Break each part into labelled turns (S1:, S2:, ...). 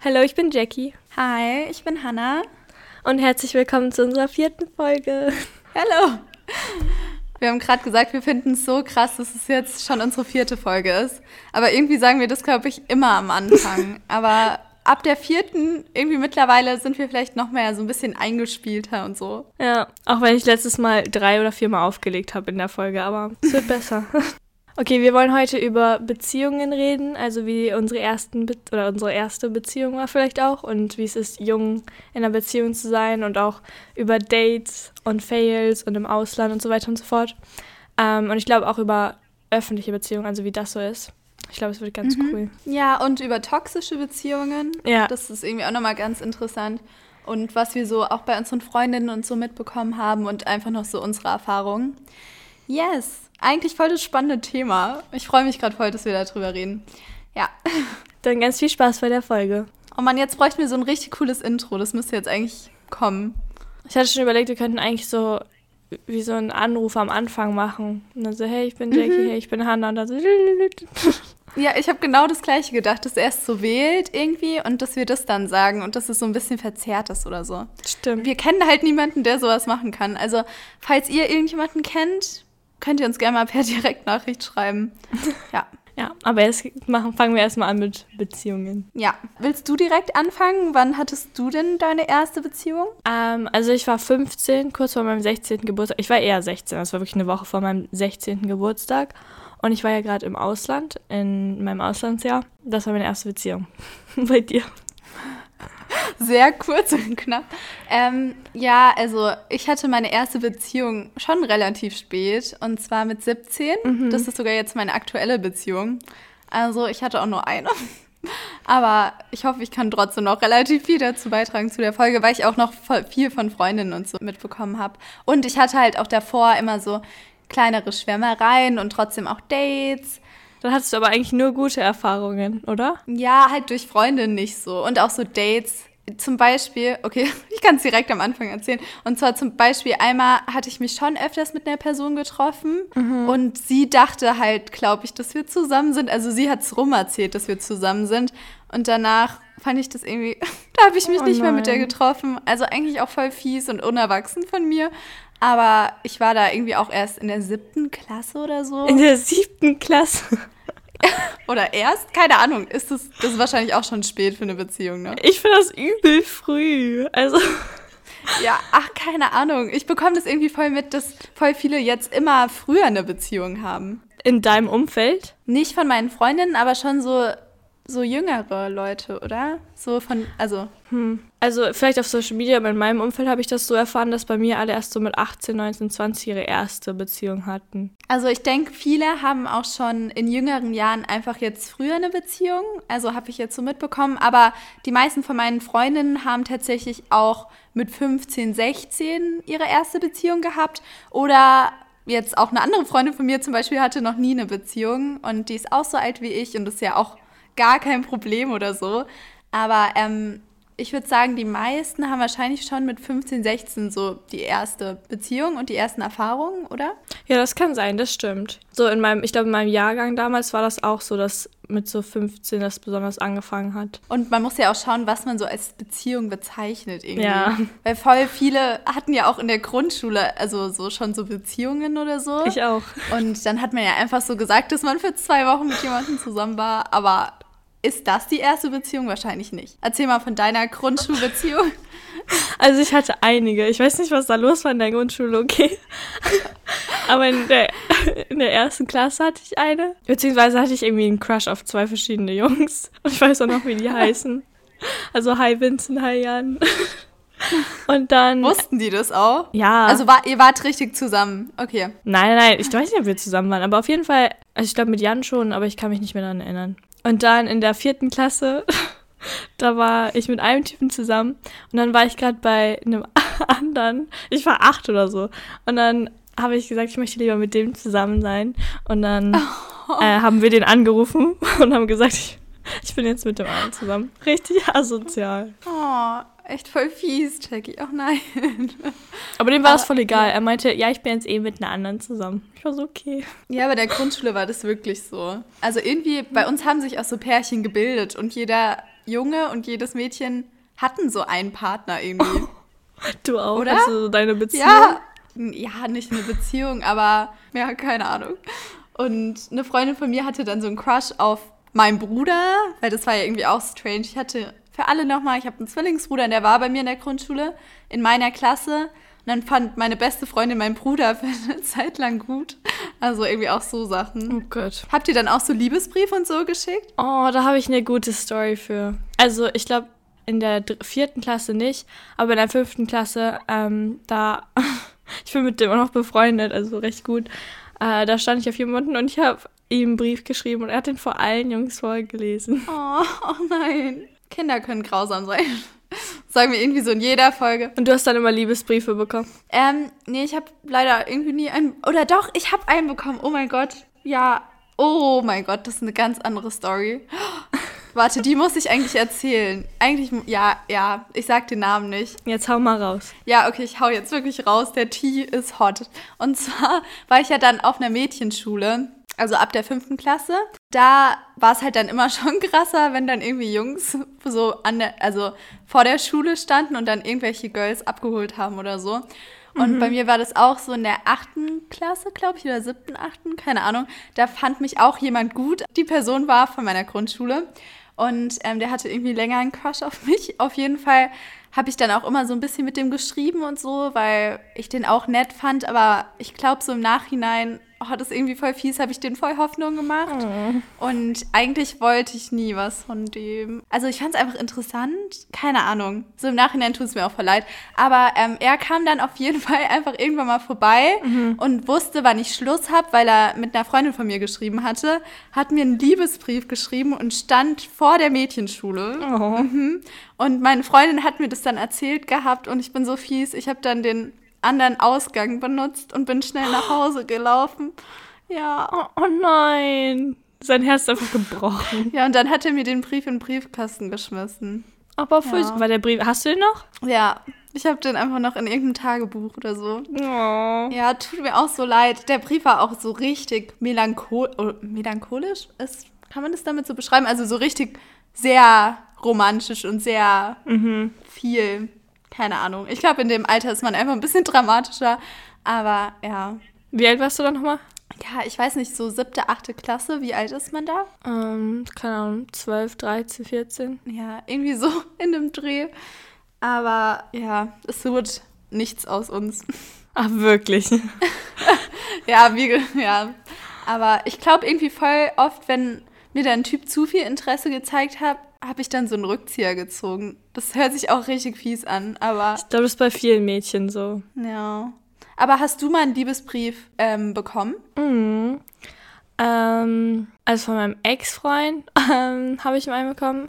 S1: Hallo, ich bin Jackie.
S2: Hi, ich bin Hannah.
S1: Und herzlich willkommen zu unserer vierten Folge.
S2: Hallo. Wir haben gerade gesagt, wir finden es so krass, dass es jetzt schon unsere vierte Folge ist. Aber irgendwie sagen wir das, glaube ich, immer am Anfang. Aber ab der vierten, irgendwie mittlerweile sind wir vielleicht noch mehr so ein bisschen eingespielter und so.
S1: Ja, auch wenn ich letztes Mal drei oder viermal aufgelegt habe in der Folge, aber es wird besser. Okay, wir wollen heute über Beziehungen reden, also wie unsere ersten Be oder unsere erste Beziehung war vielleicht auch und wie es ist, jung in einer Beziehung zu sein und auch über Dates und Fails und im Ausland und so weiter und so fort. Ähm, und ich glaube auch über öffentliche Beziehungen, also wie das so ist. Ich glaube, es wird ganz mhm. cool.
S2: Ja, und über toxische Beziehungen. Ja. Das ist irgendwie auch nochmal ganz interessant. Und was wir so auch bei unseren Freundinnen und so mitbekommen haben und einfach noch so unsere Erfahrungen. Yes eigentlich voll das spannende Thema. Ich freue mich gerade voll, dass wir darüber reden. Ja.
S1: Dann ganz viel Spaß bei der Folge.
S2: Oh man, jetzt bräuchten wir so ein richtig cooles Intro. Das müsste jetzt eigentlich kommen.
S1: Ich hatte schon überlegt, wir könnten eigentlich so wie so einen Anruf am Anfang machen. Und dann so, hey, ich bin Jackie, mhm. hey, ich bin Hannah. Und dann so.
S2: Ja, ich habe genau das Gleiche gedacht, dass er es so wählt irgendwie und dass wir das dann sagen und dass es so ein bisschen verzerrt ist oder so.
S1: Stimmt.
S2: Wir kennen halt niemanden, der sowas machen kann. Also, falls ihr irgendjemanden kennt, könnt ihr uns gerne mal per Direktnachricht schreiben.
S1: Ja. Ja, aber jetzt machen, fangen wir erstmal an mit Beziehungen.
S2: Ja. Willst du direkt anfangen? Wann hattest du denn deine erste Beziehung?
S1: Ähm, also ich war 15, kurz vor meinem 16. Geburtstag. Ich war eher 16, das war wirklich eine Woche vor meinem 16. Geburtstag. Und ich war ja gerade im Ausland, in meinem Auslandsjahr. Das war meine erste Beziehung. Bei dir.
S2: Sehr kurz und knapp. Ähm, ja, also ich hatte meine erste Beziehung schon relativ spät und zwar mit 17. Mhm. Das ist sogar jetzt meine aktuelle Beziehung. Also ich hatte auch nur eine. Aber ich hoffe, ich kann trotzdem noch relativ viel dazu beitragen zu der Folge, weil ich auch noch viel von Freundinnen und so mitbekommen habe. Und ich hatte halt auch davor immer so kleinere Schwärmereien und trotzdem auch Dates.
S1: Dann hattest du aber eigentlich nur gute Erfahrungen, oder?
S2: Ja, halt durch Freundinnen nicht so. Und auch so Dates. Zum Beispiel, okay, ich kann es direkt am Anfang erzählen. Und zwar zum Beispiel, einmal hatte ich mich schon öfters mit einer Person getroffen mhm. und sie dachte halt, glaube ich, dass wir zusammen sind. Also sie hat es rum erzählt, dass wir zusammen sind. Und danach fand ich das irgendwie, da habe ich mich oh nicht mehr mit der getroffen. Also eigentlich auch voll fies und unerwachsen von mir. Aber ich war da irgendwie auch erst in der siebten Klasse oder so.
S1: In der siebten Klasse?
S2: oder erst? Keine Ahnung. Ist das, das ist wahrscheinlich auch schon spät für eine Beziehung, ne?
S1: Ich finde das übel früh. Also.
S2: Ja, ach, keine Ahnung. Ich bekomme das irgendwie voll mit, dass voll viele jetzt immer früher eine Beziehung haben.
S1: In deinem Umfeld?
S2: Nicht von meinen Freundinnen, aber schon so so jüngere Leute, oder? So von, also.
S1: Hm. Also vielleicht auf Social Media, aber in meinem Umfeld habe ich das so erfahren, dass bei mir alle erst so mit 18, 19, 20 ihre erste Beziehung hatten.
S2: Also ich denke, viele haben auch schon in jüngeren Jahren einfach jetzt früher eine Beziehung. Also habe ich jetzt so mitbekommen. Aber die meisten von meinen Freundinnen haben tatsächlich auch mit 15, 16 ihre erste Beziehung gehabt. Oder jetzt auch eine andere Freundin von mir zum Beispiel hatte noch nie eine Beziehung und die ist auch so alt wie ich und ist ja auch gar kein Problem oder so. Aber ähm, ich würde sagen, die meisten haben wahrscheinlich schon mit 15, 16 so die erste Beziehung und die ersten Erfahrungen, oder?
S1: Ja, das kann sein, das stimmt. So in meinem, ich glaube, in meinem Jahrgang damals war das auch so, dass mit so 15 das besonders angefangen hat.
S2: Und man muss ja auch schauen, was man so als Beziehung bezeichnet irgendwie. Ja. Weil voll viele hatten ja auch in der Grundschule, also so schon so Beziehungen oder so.
S1: Ich auch.
S2: Und dann hat man ja einfach so gesagt, dass man für zwei Wochen mit jemandem zusammen war, aber ist das die erste Beziehung? Wahrscheinlich nicht. Erzähl mal von deiner Grundschulbeziehung.
S1: Also ich hatte einige. Ich weiß nicht, was da los war in der Grundschule, okay. Aber in der, in der ersten Klasse hatte ich eine. Beziehungsweise hatte ich irgendwie einen Crush auf zwei verschiedene Jungs. Und ich weiß auch noch, wie die heißen. Also hi Vincent, hi Jan. Und dann.
S2: Wussten die das auch?
S1: Ja.
S2: Also war, ihr wart richtig zusammen. Okay.
S1: Nein, nein, ich weiß nicht, ob wir zusammen waren. Aber auf jeden Fall, also ich glaube mit Jan schon, aber ich kann mich nicht mehr daran erinnern. Und dann in der vierten Klasse, da war ich mit einem Typen zusammen und dann war ich gerade bei einem anderen, ich war acht oder so. Und dann habe ich gesagt, ich möchte lieber mit dem zusammen sein. Und dann oh. äh, haben wir den angerufen und haben gesagt, ich, ich bin jetzt mit dem anderen zusammen. Richtig asozial.
S2: Oh, echt voll fies, Jackie. Oh nein.
S1: Aber dem war es voll egal. Er meinte, ja, ich bin jetzt eh mit einer anderen zusammen. Ich war so, okay.
S2: Ja, bei der Grundschule war das wirklich so. Also irgendwie, bei uns haben sich auch so Pärchen gebildet und jeder Junge und jedes Mädchen hatten so einen Partner irgendwie.
S1: Du auch?
S2: Oder?
S1: Also deine Beziehung?
S2: Ja, ja, nicht eine Beziehung, aber ja, keine Ahnung. Und eine Freundin von mir hatte dann so einen Crush auf meinen Bruder, weil das war ja irgendwie auch strange. Ich hatte für alle nochmal, ich habe einen Zwillingsbruder, und der war bei mir in der Grundschule, in meiner Klasse. Und dann fand meine beste Freundin meinen Bruder für eine Zeit lang gut. Also irgendwie auch so Sachen.
S1: Oh Gott.
S2: Habt ihr dann auch so Liebesbrief und so geschickt?
S1: Oh, da habe ich eine gute Story für. Also ich glaube, in der vierten Klasse nicht, aber in der fünften Klasse, ähm, da, ich bin mit dem auch noch befreundet, also recht gut. Äh, da stand ich auf jemanden und ich habe ihm einen Brief geschrieben und er hat den vor allen Jungs vorgelesen.
S2: Oh, oh nein. Kinder können grausam sein. Sagen wir irgendwie so in jeder Folge.
S1: Und du hast dann immer Liebesbriefe bekommen.
S2: Ähm, nee, ich habe leider irgendwie nie einen. Oder doch, ich habe einen bekommen. Oh mein Gott. Ja. Oh mein Gott, das ist eine ganz andere Story. Warte, die muss ich eigentlich erzählen. Eigentlich, ja, ja, ich sag den Namen nicht.
S1: Jetzt hau mal raus.
S2: Ja, okay, ich hau jetzt wirklich raus. Der Tee ist hot. Und zwar war ich ja dann auf einer Mädchenschule, also ab der fünften Klasse. Da war es halt dann immer schon krasser, wenn dann irgendwie Jungs so an der, also vor der Schule standen und dann irgendwelche Girls abgeholt haben oder so. Und bei mir war das auch so in der achten Klasse, glaube ich, oder siebten, achten, keine Ahnung. Da fand mich auch jemand gut. Die Person war von meiner Grundschule. Und ähm, der hatte irgendwie länger einen Crush auf mich. Auf jeden Fall habe ich dann auch immer so ein bisschen mit dem geschrieben und so, weil ich den auch nett fand. Aber ich glaube, so im Nachhinein, oh, das ist irgendwie voll fies, habe ich den voll Hoffnung gemacht. Und eigentlich wollte ich nie was von dem. Also ich fand es einfach interessant. Keine Ahnung. So im Nachhinein tut es mir auch voll leid. Aber ähm, er kam dann auf jeden Fall einfach irgendwann mal vorbei und wusste, wann ich Schluss habe, weil er mit einer Freundin von mir geschrieben hatte. Hat mir einen Liebesbrief geschrieben und stand vor der Mädchenschule.
S1: Oh.
S2: Mhm. Und meine Freundin hat mir das dann erzählt gehabt und ich bin so fies. Ich habe dann den anderen Ausgang benutzt und bin schnell nach Hause gelaufen. Ja.
S1: Oh, oh nein. Sein Herz ist einfach gebrochen.
S2: Ja, und dann hat er mir den Brief in den Briefkasten geschmissen.
S1: Aber voll,
S2: Ja.
S1: war der Brief, hast du den noch?
S2: Ja, ich habe den einfach noch in irgendeinem Tagebuch oder so.
S1: Oh.
S2: Ja, tut mir auch so leid. Der Brief war auch so richtig melanchol oh, melancholisch. Ist, kann man das damit so beschreiben? Also so richtig sehr romantisch und sehr viel. Keine Ahnung. Ich glaube, in dem Alter ist man einfach ein bisschen dramatischer. Aber ja.
S1: Wie alt warst du dann nochmal?
S2: Ja, ich weiß nicht, so siebte, achte Klasse, wie alt ist man da?
S1: Ähm, keine Ahnung, 12, 13, 14.
S2: Ja, irgendwie so in dem Dreh. Aber ja, es wird nichts aus uns.
S1: Ach, wirklich?
S2: Ja, wie, ja. Aber ich glaube irgendwie voll oft, wenn mir dann ein Typ zu viel Interesse gezeigt hat, habe ich dann so einen Rückzieher gezogen. Das hört sich auch richtig fies an, aber
S1: Ich glaube, das ist bei vielen Mädchen so.
S2: ja. Aber hast du mal einen Liebesbrief ähm, bekommen?
S1: Mhm. Ähm, also von meinem Ex-Freund ähm, habe ich einen bekommen.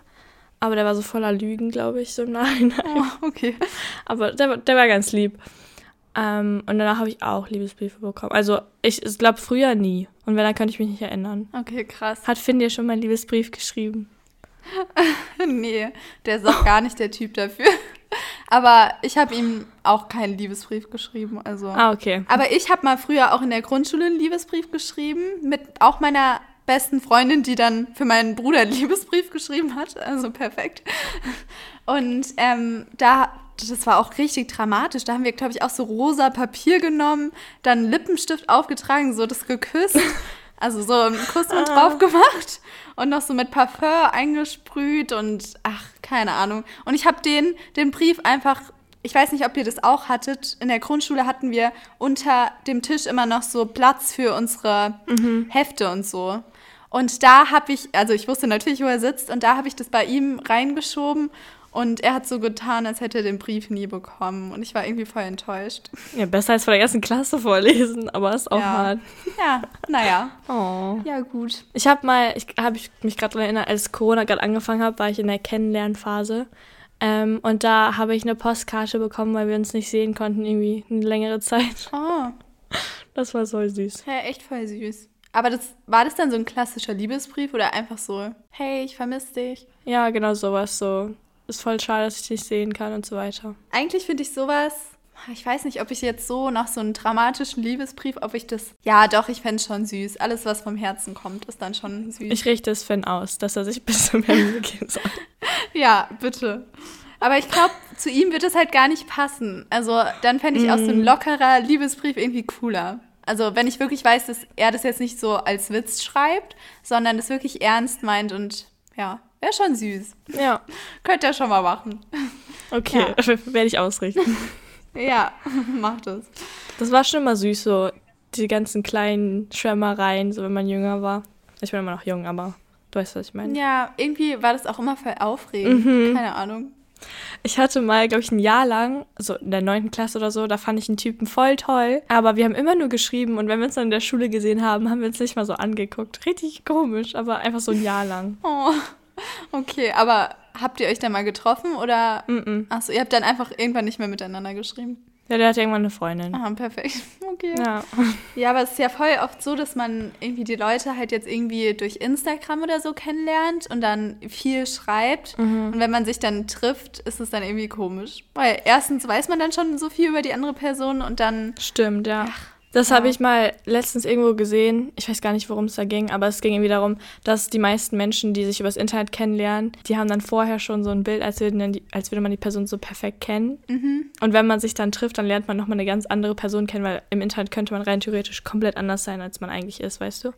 S1: Aber der war so voller Lügen, glaube ich, so im Nachhinein.
S2: Oh, okay.
S1: Aber der, war- der war ganz lieb. Ähm, und danach habe ich auch Liebesbriefe bekommen. Also ich, ich glaube früher nie. Und wenn, dann könnte ich mich nicht erinnern.
S2: Okay, krass.
S1: Hat Finn dir schon mal einen Liebesbrief geschrieben?
S2: nee, der ist auch gar nicht der Typ dafür. Aber ich habe ihm auch keinen Liebesbrief geschrieben, also.
S1: Ah, okay.
S2: Aber ich habe mal früher auch in der Grundschule einen Liebesbrief geschrieben mit auch meiner besten Freundin, die dann für meinen Bruder einen Liebesbrief geschrieben hat. Also perfekt. Und ähm, da, das war auch richtig dramatisch. Da haben wir, glaube ich, auch so rosa Papier genommen, dann Lippenstift aufgetragen, so das geküsst. Also so einen Kussmund drauf gemacht und noch so mit Parfum eingesprüht und ach, keine Ahnung. Und ich habe den, den Brief einfach, ich weiß nicht, ob ihr das auch hattet. In der Grundschule hatten wir unter dem Tisch immer noch so Platz für unsere Hefte und so. Und da habe ich, also ich wusste natürlich, wo er sitzt, und da habe ich das bei ihm reingeschoben. Und er hat so getan, als hätte er den Brief nie bekommen. Und ich war irgendwie voll enttäuscht.
S1: Ja, besser als von der ersten Klasse vorlesen, aber ist auch
S2: Ja.
S1: hart.
S2: Ja, naja.
S1: Oh.
S2: Ja, gut.
S1: Ich habe mal, ich habe ich mich gerade daran erinnert, als Corona gerade angefangen hat, war ich in der Kennenlernphase. Ähm, und da habe ich eine Postkarte bekommen, weil wir uns nicht sehen konnten, irgendwie eine längere Zeit.
S2: Oh,
S1: Das war so süß.
S2: ja, echt voll süß. Aber das, war das dann so ein klassischer Liebesbrief oder einfach so, hey, ich vermisse dich?
S1: Ja, genau sowas. So, ist voll schade, dass ich dich sehen kann und so weiter.
S2: Eigentlich finde ich sowas, Ich weiß nicht, ob ich jetzt so nach so einem dramatischen Liebesbrief, ob ich das. Ja, doch, ich fände es schon süß. Alles, was vom Herzen kommt, ist dann schon süß.
S1: Ich richte es Finn aus, dass er sich bis zum Ende gehen soll.
S2: ja, bitte. Aber ich glaube, zu ihm wird es halt gar nicht passen. Also dann fände ich mm. auch so ein lockerer Liebesbrief irgendwie cooler. Also wenn ich wirklich weiß, dass er das jetzt nicht so als Witz schreibt, sondern das wirklich ernst meint und ja, wäre schon süß.
S1: Ja.
S2: Könnt ihr schon mal machen.
S1: Okay, ja. werde ich ausrichten.
S2: ja, mach das.
S1: Das war schon immer süß, so die ganzen kleinen Schwärmereien, so wenn man jünger war. Ich bin immer noch jung, aber du weißt, was ich meine.
S2: Ja, irgendwie war das auch immer voll aufregend. Mhm. Keine Ahnung.
S1: Ich hatte mal, glaube ich, ein Jahr lang, so in der neunten Klasse oder so, da fand ich einen Typen voll toll. Aber wir haben immer nur geschrieben und wenn wir uns dann in der Schule gesehen haben, haben wir uns nicht mal so angeguckt. Richtig komisch, aber einfach so ein Jahr lang.
S2: Oh, okay, aber habt ihr euch dann mal getroffen oder?
S1: Mm, -mm.
S2: Achso, ihr habt dann einfach irgendwann nicht mehr miteinander geschrieben.
S1: Ja, der hat irgendwann eine Freundin.
S2: Ah, perfekt. Okay.
S1: Ja.
S2: ja, aber es ist ja voll oft so, dass man irgendwie die Leute halt jetzt irgendwie durch Instagram oder so kennenlernt und dann viel schreibt. Mhm. Und wenn man sich dann trifft, ist es dann irgendwie komisch. Weil erstens weiß man dann schon so viel über die andere Person und dann.
S1: Stimmt, ja. Ach, das ja. habe ich mal letztens irgendwo gesehen. Ich weiß gar nicht, worum es da ging, aber es ging irgendwie darum, dass die meisten Menschen, die sich übers Internet kennenlernen, die haben dann vorher schon so ein Bild, als würde, die, als würde man die Person so perfekt kennen.
S2: Mhm.
S1: Und wenn man sich dann trifft, dann lernt man nochmal eine ganz andere Person kennen, weil im Internet könnte man rein theoretisch komplett anders sein, als man eigentlich ist, weißt du?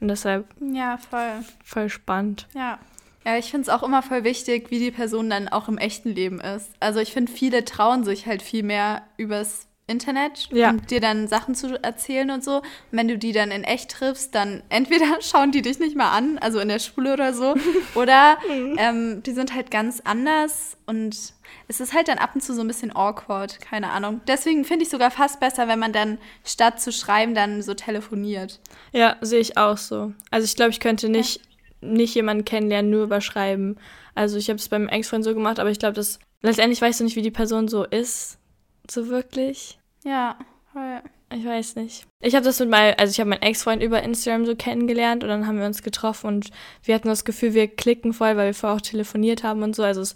S1: Und deshalb.
S2: Ja, voll.
S1: Voll spannend.
S2: Ja. Ja, ich finde es auch immer voll wichtig, wie die Person dann auch im echten Leben ist. Also ich finde, viele trauen sich halt viel mehr übers Internet
S1: ja.
S2: und dir dann Sachen zu erzählen und so. Und wenn du die dann in echt triffst, dann entweder schauen die dich nicht mal an, also in der Schule oder so, oder mhm. ähm, die sind halt ganz anders und es ist halt dann ab und zu so ein bisschen awkward, keine Ahnung. Deswegen finde ich sogar fast besser, wenn man dann statt zu schreiben dann so telefoniert.
S1: Ja, sehe ich auch so. Also ich glaube, ich könnte nicht, ja. nicht jemanden kennenlernen, nur überschreiben. Also ich habe es beim Ex-Freund so gemacht, aber ich glaube, dass letztendlich weißt du nicht, wie die Person so ist so wirklich.
S2: Ja, voll.
S1: Ich weiß nicht. Ich habe das mit meinem, also ich habe meinen Ex-Freund über Instagram so kennengelernt und dann haben wir uns getroffen und wir hatten das Gefühl, wir klicken voll, weil wir vorher auch telefoniert haben und so. Also es,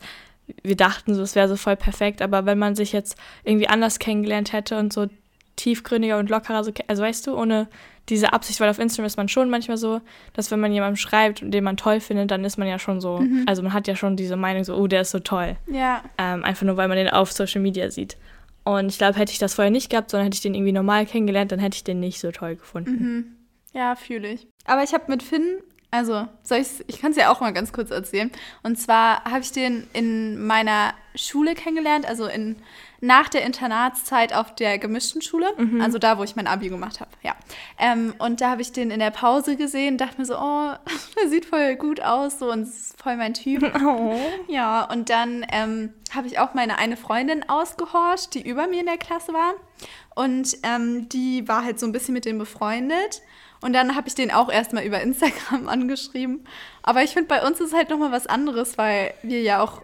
S1: wir dachten so, es wäre so voll perfekt, aber wenn man sich jetzt irgendwie anders kennengelernt hätte und so tiefgründiger und lockerer, so, also weißt du, ohne diese Absicht, weil auf Instagram ist man schon manchmal so, dass wenn man jemandem schreibt, den man toll findet, dann ist man ja schon so, mhm. also man hat ja schon diese Meinung so, oh, der ist so toll.
S2: Ja.
S1: Ähm, einfach nur, weil man den auf Social Media sieht. Und ich glaube, hätte ich das vorher nicht gehabt, sondern hätte ich den irgendwie normal kennengelernt, dann hätte ich den nicht so toll gefunden.
S2: Mhm. Ja, fühle ich. Aber ich habe mit Finn, also soll ich's, ich kann es ja auch mal ganz kurz erzählen. Und zwar habe ich den in meiner Schule kennengelernt, also in nach der Internatszeit auf der gemischten Schule, mhm. also da, wo ich mein Abi gemacht habe, ja. Ähm, und da habe ich den in der Pause gesehen, dachte mir so, oh, der sieht voll gut aus, so und ist voll mein Typ.
S1: Oh.
S2: Ja, und dann ähm, habe ich auch meine eine Freundin ausgehorcht, die über mir in der Klasse war. Und ähm, die war halt so ein bisschen mit dem befreundet. Und dann habe ich den auch erstmal über Instagram angeschrieben. Aber ich finde, bei uns ist halt nochmal was anderes, weil wir ja auch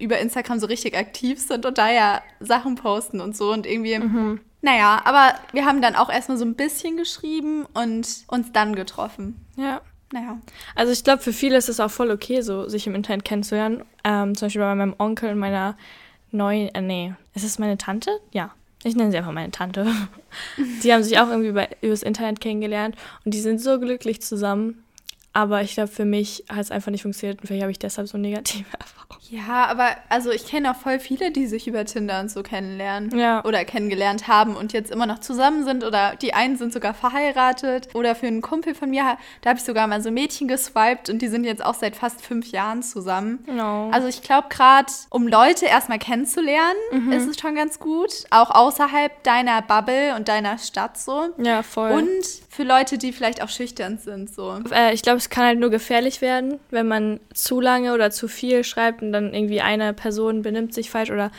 S2: über Instagram so richtig aktiv sind und da ja Sachen posten und so und irgendwie.
S1: Mhm.
S2: Naja, aber wir haben dann auch erstmal so ein bisschen geschrieben und uns dann getroffen.
S1: Ja.
S2: Naja.
S1: Also ich glaube, für viele ist es auch voll okay, so sich im Internet kennenzulernen. Ähm, zum Beispiel bei meinem Onkel und meiner neuen, äh, nee, ist es meine Tante? Ja. Ich nenne sie einfach meine Tante. die haben sich auch irgendwie über, übers Internet kennengelernt und die sind so glücklich zusammen. Aber ich glaube, für mich hat es einfach nicht funktioniert und vielleicht habe ich deshalb so negative Erfahrungen.
S2: Ja, aber also ich kenne auch voll viele, die sich über Tinder und so kennenlernen.
S1: Ja.
S2: Oder kennengelernt haben und jetzt immer noch zusammen sind. Oder die einen sind sogar verheiratet. Oder für einen Kumpel von mir, da habe ich sogar mal so Mädchen geswiped und die sind jetzt auch seit fast fünf Jahren zusammen.
S1: No.
S2: Also ich glaube gerade, um Leute erstmal kennenzulernen, mhm. ist es schon ganz gut. Auch außerhalb deiner Bubble und deiner Stadt so.
S1: Ja, voll.
S2: Und für Leute, die vielleicht auch schüchtern sind so.
S1: Äh, ich glaube, es kann halt nur gefährlich werden, wenn man zu lange oder zu viel schreibt und dann dann irgendwie eine Person benimmt sich falsch oder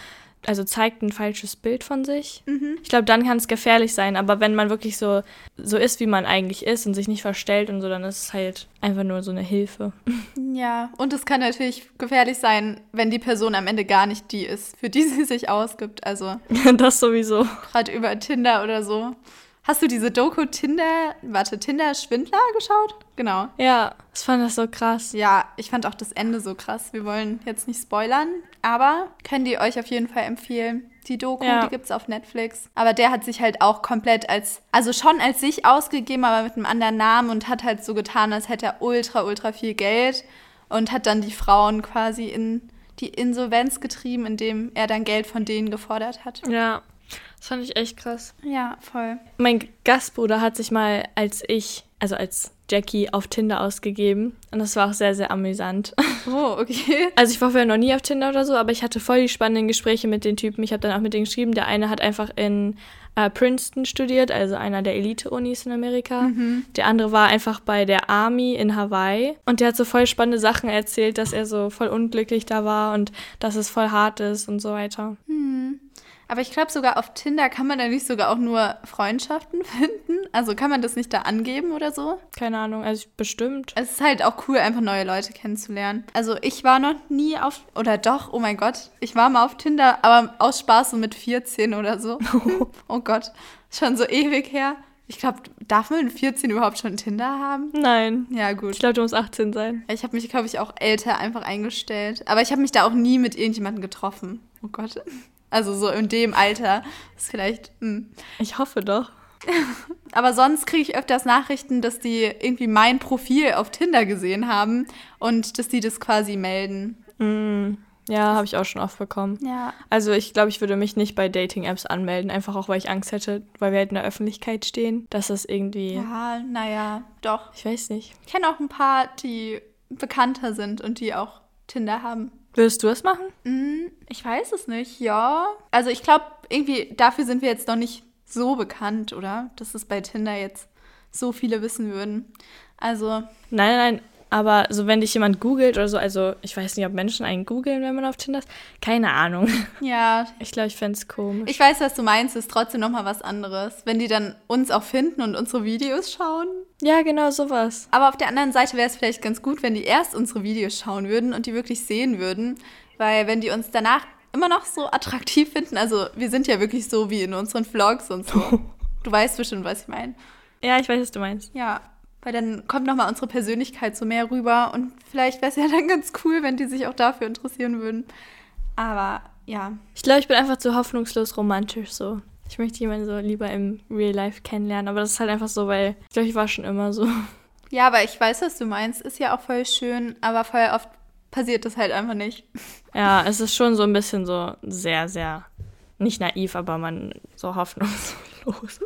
S1: also zeigt ein falsches Bild von sich.
S2: Mhm.
S1: Ich glaube, dann kann es gefährlich sein. Aber wenn man wirklich so, so ist, wie man eigentlich ist und sich nicht verstellt und so, dann ist es halt einfach nur so eine Hilfe.
S2: Ja, und es kann natürlich gefährlich sein, wenn die Person am Ende gar nicht die ist, für die sie sich ausgibt. Also
S1: das sowieso.
S2: Gerade über Tinder oder so. Hast du diese Doku Tinder, warte, Tinder Schwindler geschaut? Genau.
S1: Ja, ich fand das so krass.
S2: Ja, ich fand auch das Ende so krass. Wir wollen jetzt nicht spoilern, aber könnt ihr euch auf jeden Fall empfehlen. Die Doku,
S1: Ja.
S2: die gibt's auf Netflix. Aber der hat sich halt auch komplett als, also schon als sich ausgegeben, aber mit einem anderen Namen und hat halt so getan, als hätte er ultra, ultra viel Geld und hat dann die Frauen quasi in die Insolvenz getrieben, indem er dann Geld von denen gefordert hat.
S1: Ja, das fand ich echt krass.
S2: Ja, voll.
S1: Mein Gastbruder hat sich mal als ich, also als Jackie, auf Tinder ausgegeben. Und das war auch sehr, sehr amüsant.
S2: Oh, okay.
S1: Also ich war vorher noch nie auf Tinder oder so, aber ich hatte voll die spannenden Gespräche mit den Typen. Ich habe dann auch mit denen geschrieben. Der eine hat einfach in äh, Princeton studiert, also einer der Elite-Unis in Amerika. Der andere war einfach bei der Army in Hawaii. Und der hat so voll spannende Sachen erzählt, dass er so voll unglücklich da war und dass es voll hart ist und so weiter.
S2: Aber ich glaube, sogar auf Tinder kann man da nicht sogar auch nur Freundschaften finden. Also kann man das nicht da angeben oder so.
S1: Keine Ahnung, also bestimmt.
S2: Es ist halt auch cool, einfach neue Leute kennenzulernen. Also ich war noch nie auf, oder doch, oh mein Gott, ich war mal auf Tinder, aber aus Spaß so mit 14 oder so. oh Gott, schon so ewig her. Ich glaube, darf man mit 14 überhaupt schon Tinder haben?
S1: Nein.
S2: Ja,
S1: Ich
S2: gut.
S1: glaube, du musst 18 sein.
S2: Ich habe mich, glaube ich, auch älter einfach eingestellt. Aber ich habe mich da auch nie mit irgendjemandem getroffen. Oh Gott. Also so in dem Alter ist vielleicht. Hm.
S1: Ich hoffe doch.
S2: Aber sonst kriege ich öfters Nachrichten, dass die irgendwie mein Profil auf Tinder gesehen haben und dass die das quasi melden.
S1: Mm, ja, habe ich auch schon oft bekommen.
S2: Ja.
S1: Also ich glaube, ich würde mich nicht bei Dating-Apps anmelden, einfach auch, weil ich Angst hätte, weil wir halt in der Öffentlichkeit stehen, dass das irgendwie,
S2: Ja, naja, doch.
S1: ich weiß nicht.
S2: Ich kenne auch ein paar, die bekannter sind und die auch Tinder haben.
S1: Würdest du das machen?
S2: Hm, ich weiß es nicht, ja. Also ich glaube, irgendwie dafür sind wir jetzt noch nicht so bekannt, oder? Dass es bei Tinder jetzt so viele wissen würden. Also,
S1: Nein, nein, nein. Aber so, wenn dich jemand googelt oder so, also ich weiß nicht, ob Menschen einen googeln, wenn man auf Tinder ist. Keine Ahnung.
S2: ja,
S1: Ich glaube, ich fände es komisch.
S2: ich weiß, was du meinst, ist trotzdem nochmal was anderes. Wenn die dann uns auch finden und unsere Videos schauen.
S1: ja, genau sowas.
S2: Aber auf der anderen Seite wäre es vielleicht ganz gut, wenn die erst unsere Videos schauen würden und die wirklich sehen würden. Weil wenn die uns danach immer noch so attraktiv finden, also wir sind ja wirklich so wie in unseren Vlogs und so. Du weißt bestimmt, was ich meine.
S1: Ja, ich weiß, was du meinst.
S2: Ja, weil dann kommt nochmal unsere Persönlichkeit so mehr rüber und vielleicht wäre es ja dann ganz cool, wenn die sich auch dafür interessieren würden. Aber ja,
S1: Ich glaube, ich bin einfach zu hoffnungslos romantisch so. Ich möchte jemanden so lieber im Real Life kennenlernen, aber das ist halt einfach so, weil ich glaube, ich war schon immer so.
S2: ja, aber ich weiß, was du meinst. Ist ja auch voll schön, aber voll oft passiert das halt einfach nicht.
S1: Ja, es ist schon so ein bisschen so sehr, sehr, nicht naiv, aber man so hoffnungslos.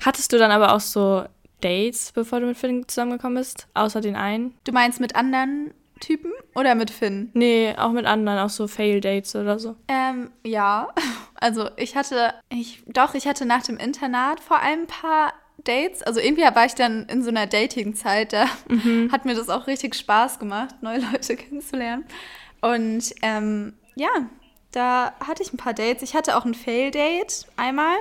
S1: Hattest du dann aber auch so Dates, bevor du mit Finn zusammengekommen bist? Außer den einen?
S2: Du meinst mit anderen Typen oder mit Finn?
S1: Nee, auch mit anderen, auch so Fail-Dates oder so.
S2: Ähm, ja. Also ich hatte, ich, doch, ich hatte nach dem Internat vor allem ein paar Dates. Also irgendwie war ich dann in so einer Dating-Zeit, da hat mir das auch richtig Spaß gemacht, neue Leute kennenzulernen. Und ähm, ja, da hatte ich ein paar Dates. Ich hatte auch ein Fail-Date einmal.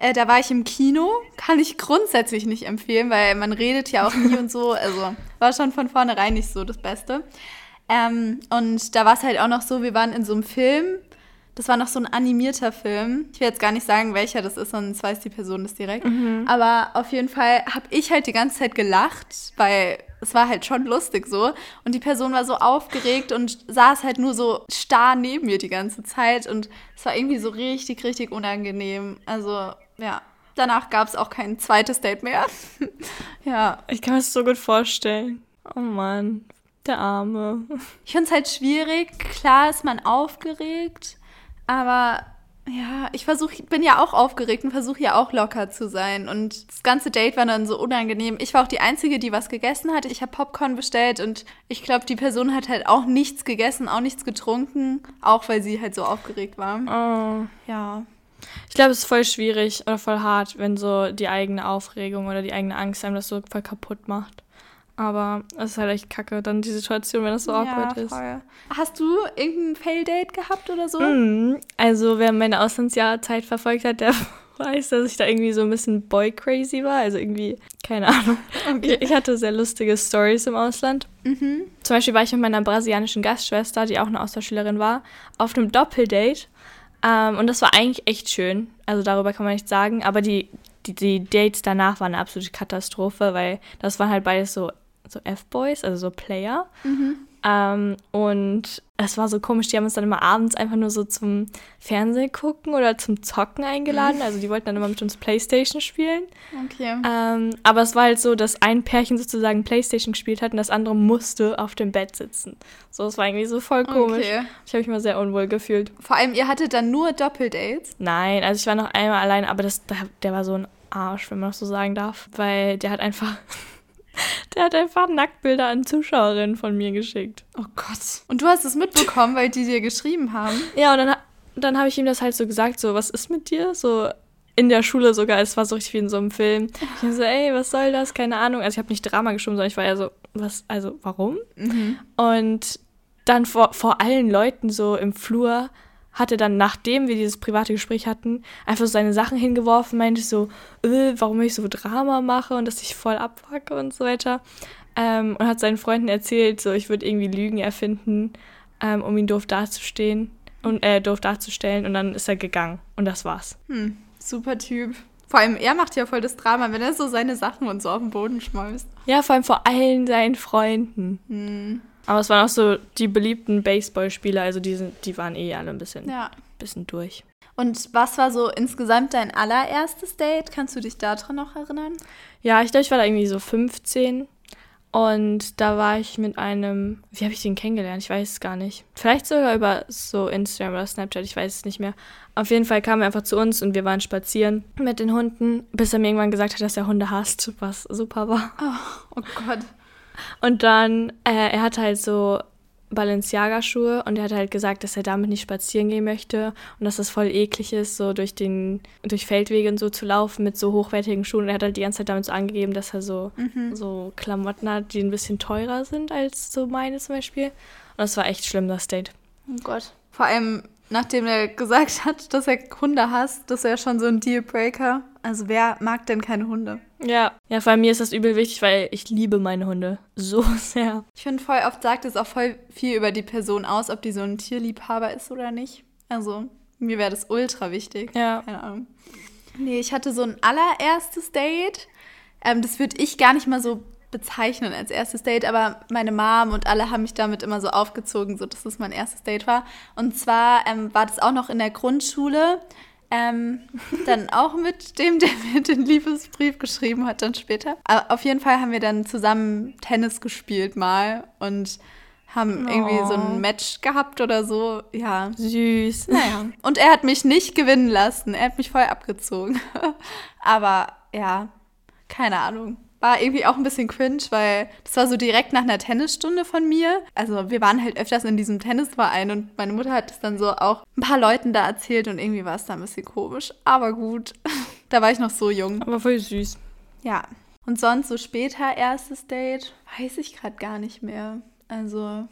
S2: Äh, da war ich im Kino. Kann ich grundsätzlich nicht empfehlen, weil man redet ja auch nie und so. Also war schon von vornherein nicht so das Beste. Ähm, und da war es halt auch noch so, wir waren in so einem Film. Das war noch so ein animierter Film. Ich will jetzt gar nicht sagen, welcher das ist, sonst weiß die Person das direkt. Aber auf jeden Fall habe ich halt die ganze Zeit gelacht, weil es war halt schon lustig so. Und die Person war so aufgeregt und saß halt nur so starr neben mir die ganze Zeit. Und es war irgendwie so richtig, richtig unangenehm. Also, ja. Danach gab es auch kein zweites Date mehr. ja.
S1: Ich kann mir das so gut vorstellen. Oh Mann, der Arme.
S2: Ich finde es halt schwierig. Klar ist man aufgeregt, aber ja, ich versuche, bin ja auch aufgeregt und versuche ja auch locker zu sein. Und das ganze Date war dann so unangenehm. Ich war auch die Einzige, die was gegessen hat. Ich habe Popcorn bestellt und ich glaube, die Person hat halt auch nichts gegessen, auch nichts getrunken, auch weil sie halt so aufgeregt war.
S1: Oh.
S2: Ja.
S1: Ich glaube, es ist voll schwierig oder voll hart, wenn so die eigene Aufregung oder die eigene Angst einem das so voll kaputt macht. Aber es ist halt echt kacke, dann die Situation, wenn das so awkward
S2: ja,
S1: ist.
S2: voll. Hast du irgendein Fail-Date gehabt oder so?
S1: Mm, Also, wer meine Auslandsjahrzeit verfolgt hat, der weiß, dass ich da irgendwie so ein bisschen boy-crazy war. Also irgendwie, keine Ahnung. Ich, ich hatte sehr lustige Stories im Ausland.
S2: Mhm.
S1: Zum Beispiel war ich mit meiner brasilianischen Gastschwester, die auch eine Austauschschülerin war, auf einem Doppeldate. Ähm, und das war eigentlich echt schön. Also darüber kann man nichts sagen. Aber die die, die Dates danach waren eine absolute Katastrophe, weil das waren halt beides so, so F-Boys, also so Player. Ähm, und es war so komisch, die haben uns dann immer abends einfach nur so zum Fernsehen gucken oder zum Zocken eingeladen. Also die wollten dann immer mit uns Playstation spielen.
S2: Okay.
S1: Ähm, aber es war halt so, dass ein Pärchen sozusagen Playstation gespielt hat und das andere musste auf dem Bett sitzen. So, es war irgendwie so voll komisch.
S2: Okay.
S1: Ich habe mich mal sehr unwohl gefühlt.
S2: Vor allem, ihr hattet dann nur Doppeldates.
S1: Nein, also ich war noch einmal allein, aber das, der, der war so ein Arsch, wenn man das so sagen darf. Weil der hat einfach, der hat einfach Nacktbilder an Zuschauerinnen von mir geschickt.
S2: Oh Gott. Und du hast es mitbekommen, weil die dir geschrieben haben.
S1: Ja, und dann, dann habe ich ihm das halt so gesagt, so, was ist mit dir? So in der Schule sogar, es war so richtig wie in so einem Film. Ich war so, ey, was soll das? Keine Ahnung. Also ich habe nicht Drama geschoben, sondern ich war ja so, was, also warum? Und dann vor, vor allen Leuten so im Flur hatte dann, nachdem wir dieses private Gespräch hatten, einfach so seine Sachen hingeworfen, meinte so, äh, warum ich so Drama mache und dass ich voll abwacke und so weiter. Ähm, und hat seinen Freunden erzählt, so ich würde irgendwie Lügen erfinden, ähm, um ihn doof dazustehen und äh, doof darzustellen. Und dann ist er gegangen. Und das war's.
S2: Hm, super Typ. Vor allem, er macht ja voll das Drama, wenn er so seine Sachen und so auf den Boden schmeißt.
S1: Ja, vor allem vor allen seinen Freunden.
S2: Hm.
S1: Aber es waren auch so die beliebten Baseballspieler, also die, sind, die waren eh alle ein bisschen,
S2: Ja.
S1: bisschen durch.
S2: Und was war so insgesamt dein allererstes Date? Kannst du dich daran noch erinnern?
S1: Ja, ich glaube, ich war da irgendwie so 15. Und da war ich mit einem, wie habe ich den kennengelernt? Ich weiß es gar nicht. Vielleicht sogar über so Instagram oder Snapchat, ich weiß es nicht mehr. Auf jeden Fall kam er einfach zu uns und wir waren spazieren mit den Hunden, bis er mir irgendwann gesagt hat, dass er Hunde hasst, was super war.
S2: Oh Gott.
S1: Und dann, äh, er hatte halt so Balenciaga-Schuhe und er hat halt gesagt, dass er damit nicht spazieren gehen möchte und dass das voll eklig ist, so durch den, durch Feldwege und so zu laufen mit so hochwertigen Schuhen. Und er hat halt die ganze Zeit damit so angegeben, dass er so, so Klamotten hat, die ein bisschen teurer sind als so meine zum Beispiel. Und das war echt schlimm, das Date.
S2: Oh Gott. Vor allem, nachdem er gesagt hat, dass er Hunde hasst, das ist ja schon so ein Dealbreaker. Also wer mag denn keine Hunde?
S1: Ja. Ja, vor allem mir ist das übel wichtig, weil ich liebe meine Hunde so sehr.
S2: Ich finde, voll oft sagt es auch voll viel über die Person aus, ob die so ein Tierliebhaber ist oder nicht. Also, mir wäre das ultra wichtig.
S1: Ja.
S2: Keine Ahnung. Nee, ich hatte so ein allererstes Date. Ähm, das würde ich gar nicht mal so bezeichnen als erstes Date, aber meine Mom und alle haben mich damit immer so aufgezogen, so dass das mein erstes Date war. Und zwar ähm, war das auch noch in der Grundschule. Ähm, dann auch mit dem, der mir den Liebesbrief geschrieben hat, dann später. Aber auf jeden Fall haben wir dann zusammen Tennis gespielt mal und haben irgendwie so
S1: Oh.
S2: ein Match gehabt oder so. Ja,
S1: Süß.
S2: naja. Und er hat mich nicht gewinnen lassen. Er hat mich voll abgezogen. Aber ja, keine Ahnung. War irgendwie auch ein bisschen cringe, weil das war so direkt nach einer Tennisstunde von mir. Also wir waren halt öfters in diesem Tennisverein und meine Mutter hat es dann so auch ein paar Leuten da erzählt und irgendwie war es da ein bisschen komisch. Aber gut, da war ich noch so jung.
S1: Aber voll süß.
S2: Ja. Und sonst so später erstes Date, weiß ich gerade gar nicht mehr. Also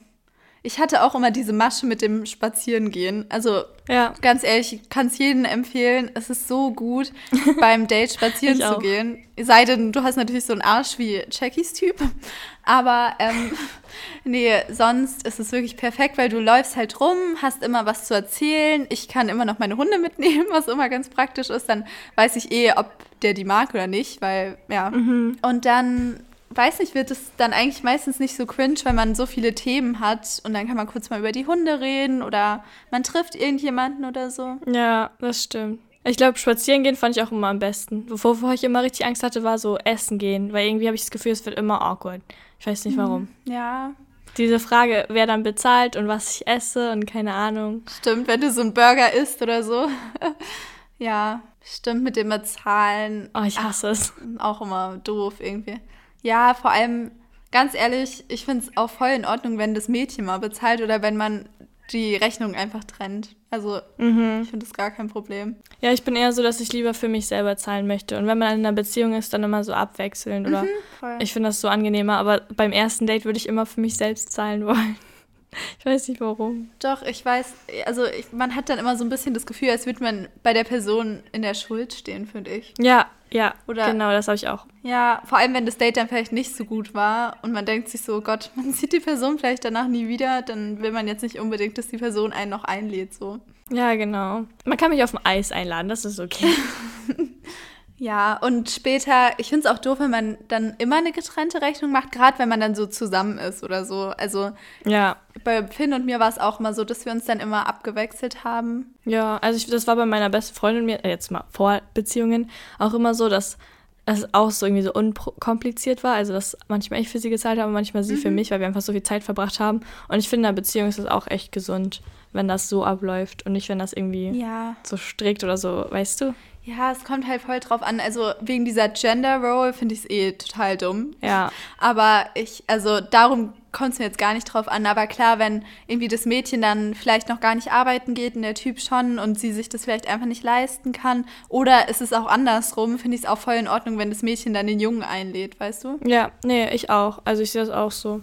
S2: ich hatte auch immer diese Masche mit dem Spazierengehen. Also
S1: Ja.
S2: ganz ehrlich, ich kann es jedem empfehlen. Es ist so gut, beim Date spazieren zu gehen. Sei denn, du hast natürlich so einen Arsch wie Jackies Typ. Aber ähm, nee, sonst ist es wirklich perfekt, weil du läufst halt rum, hast immer was zu erzählen. Ich kann immer noch meine Hunde mitnehmen, was immer ganz praktisch ist. Dann weiß ich eh, ob der die mag oder nicht, weil, ja. Und dann, weiß nicht, wird es dann eigentlich meistens nicht so cringe, weil man so viele Themen hat und dann kann man kurz mal über die Hunde reden oder man trifft irgendjemanden oder so.
S1: Ja, das stimmt. Ich glaube, spazieren gehen fand ich auch immer am besten. Wovor ich immer richtig Angst hatte, war so essen gehen, weil irgendwie habe ich das Gefühl, es wird immer awkward. Ich weiß nicht warum.
S2: Ja,
S1: Diese Frage, wer dann bezahlt und was ich esse und keine Ahnung.
S2: stimmt, wenn du so einen Burger isst oder so. ja, stimmt mit dem Bezahlen.
S1: Oh, ich hasse es.
S2: Auch immer doof irgendwie. Ja, vor allem, ganz ehrlich, ich finde es auch voll in Ordnung, wenn das Mädchen mal bezahlt oder wenn man die Rechnung einfach trennt. Also,
S1: Mhm.
S2: ich finde das gar kein Problem.
S1: Ja, ich bin eher so, dass ich lieber für mich selber zahlen möchte. Und wenn man in einer Beziehung ist, dann immer so abwechselnd. Oder
S2: Voll.
S1: ich finde das so angenehmer. Aber beim ersten Date würde ich immer für mich selbst zahlen wollen. Ich weiß nicht warum.
S2: Doch, ich weiß, also ich, man hat dann immer so ein bisschen das Gefühl, als würde man bei der Person in der Schuld stehen, finde ich.
S1: Ja, ja,
S2: Oder-
S1: genau, das habe ich auch.
S2: Ja, vor allem wenn das Date dann vielleicht nicht so gut war und man denkt sich so, oh Gott, man sieht die Person vielleicht danach nie wieder, dann will man jetzt nicht unbedingt, dass die Person einen noch einlädt, so.
S1: Ja, genau. Man kann mich auf dem Eis einladen, das ist okay.
S2: Ja, und später, ich finde es auch doof, wenn man dann immer eine getrennte Rechnung macht, gerade wenn man dann so zusammen ist oder so. Also
S1: Ja.
S2: bei Finn und mir war es auch mal so, dass wir uns dann immer abgewechselt haben.
S1: Ja, also ich, das war bei meiner besten Freundin mir, äh, jetzt mal vor Beziehungen, auch immer so, dass es auch so irgendwie so unkompliziert war. Also, dass manchmal ich für sie gezahlt habe, manchmal sie für mich, weil wir einfach so viel Zeit verbracht haben. Und ich finde, in einer Beziehung ist es auch echt gesund, wenn das so abläuft und nicht, wenn das irgendwie
S2: Ja.
S1: so strikt oder so, weißt du?
S2: Ja, es kommt halt voll drauf an. Also wegen dieser Gender Role finde ich es eh total dumm.
S1: Ja.
S2: Aber ich, also darum kommt es mir jetzt gar nicht drauf an. Aber klar, wenn irgendwie das Mädchen dann vielleicht noch gar nicht arbeiten geht und der Typ schon und sie sich das vielleicht einfach nicht leisten kann. Oder ist es auch andersrum, finde ich es auch voll in Ordnung, wenn das Mädchen dann den Jungen einlädt, weißt du?
S1: Ja, nee, ich auch. Also ich sehe das auch so.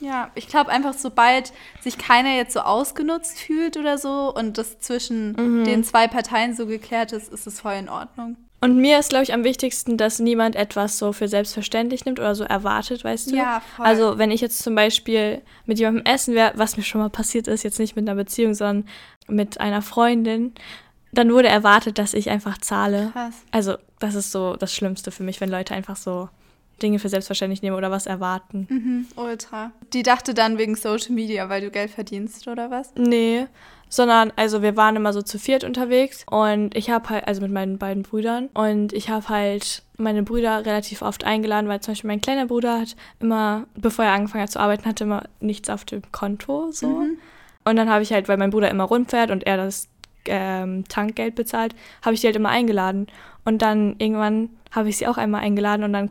S2: Ja, ich glaube einfach, sobald sich keiner jetzt so ausgenutzt fühlt oder so und das zwischen den zwei Parteien so geklärt ist, ist es voll in Ordnung.
S1: Und mir ist, glaube ich, am wichtigsten, dass niemand etwas so für selbstverständlich nimmt oder so erwartet, weißt du?
S2: Ja, voll.
S1: Also, wenn ich jetzt zum Beispiel mit jemandem essen wäre, was mir schon mal passiert ist, jetzt nicht mit einer Beziehung, sondern mit einer Freundin, dann wurde erwartet, dass ich einfach zahle.
S2: Krass.
S1: Also, das ist so das Schlimmste für mich, wenn Leute einfach so Dinge für selbstverständlich nehmen oder was erwarten.
S2: Mhm, ultra. Die dachte dann wegen Social Media, weil du Geld verdienst oder was?
S1: Nee, sondern also wir waren immer so zu viert unterwegs und ich habe halt, also mit meinen beiden Brüdern und ich habe halt meine Brüder relativ oft eingeladen, weil zum Beispiel mein kleiner Bruder hat immer, bevor er angefangen hat zu arbeiten, hatte immer nichts auf dem Konto so. Und dann habe ich halt, weil mein Bruder immer rundfährt und er das ähm, Tankgeld bezahlt, habe ich die halt immer eingeladen. Und dann irgendwann habe ich sie auch einmal eingeladen und dann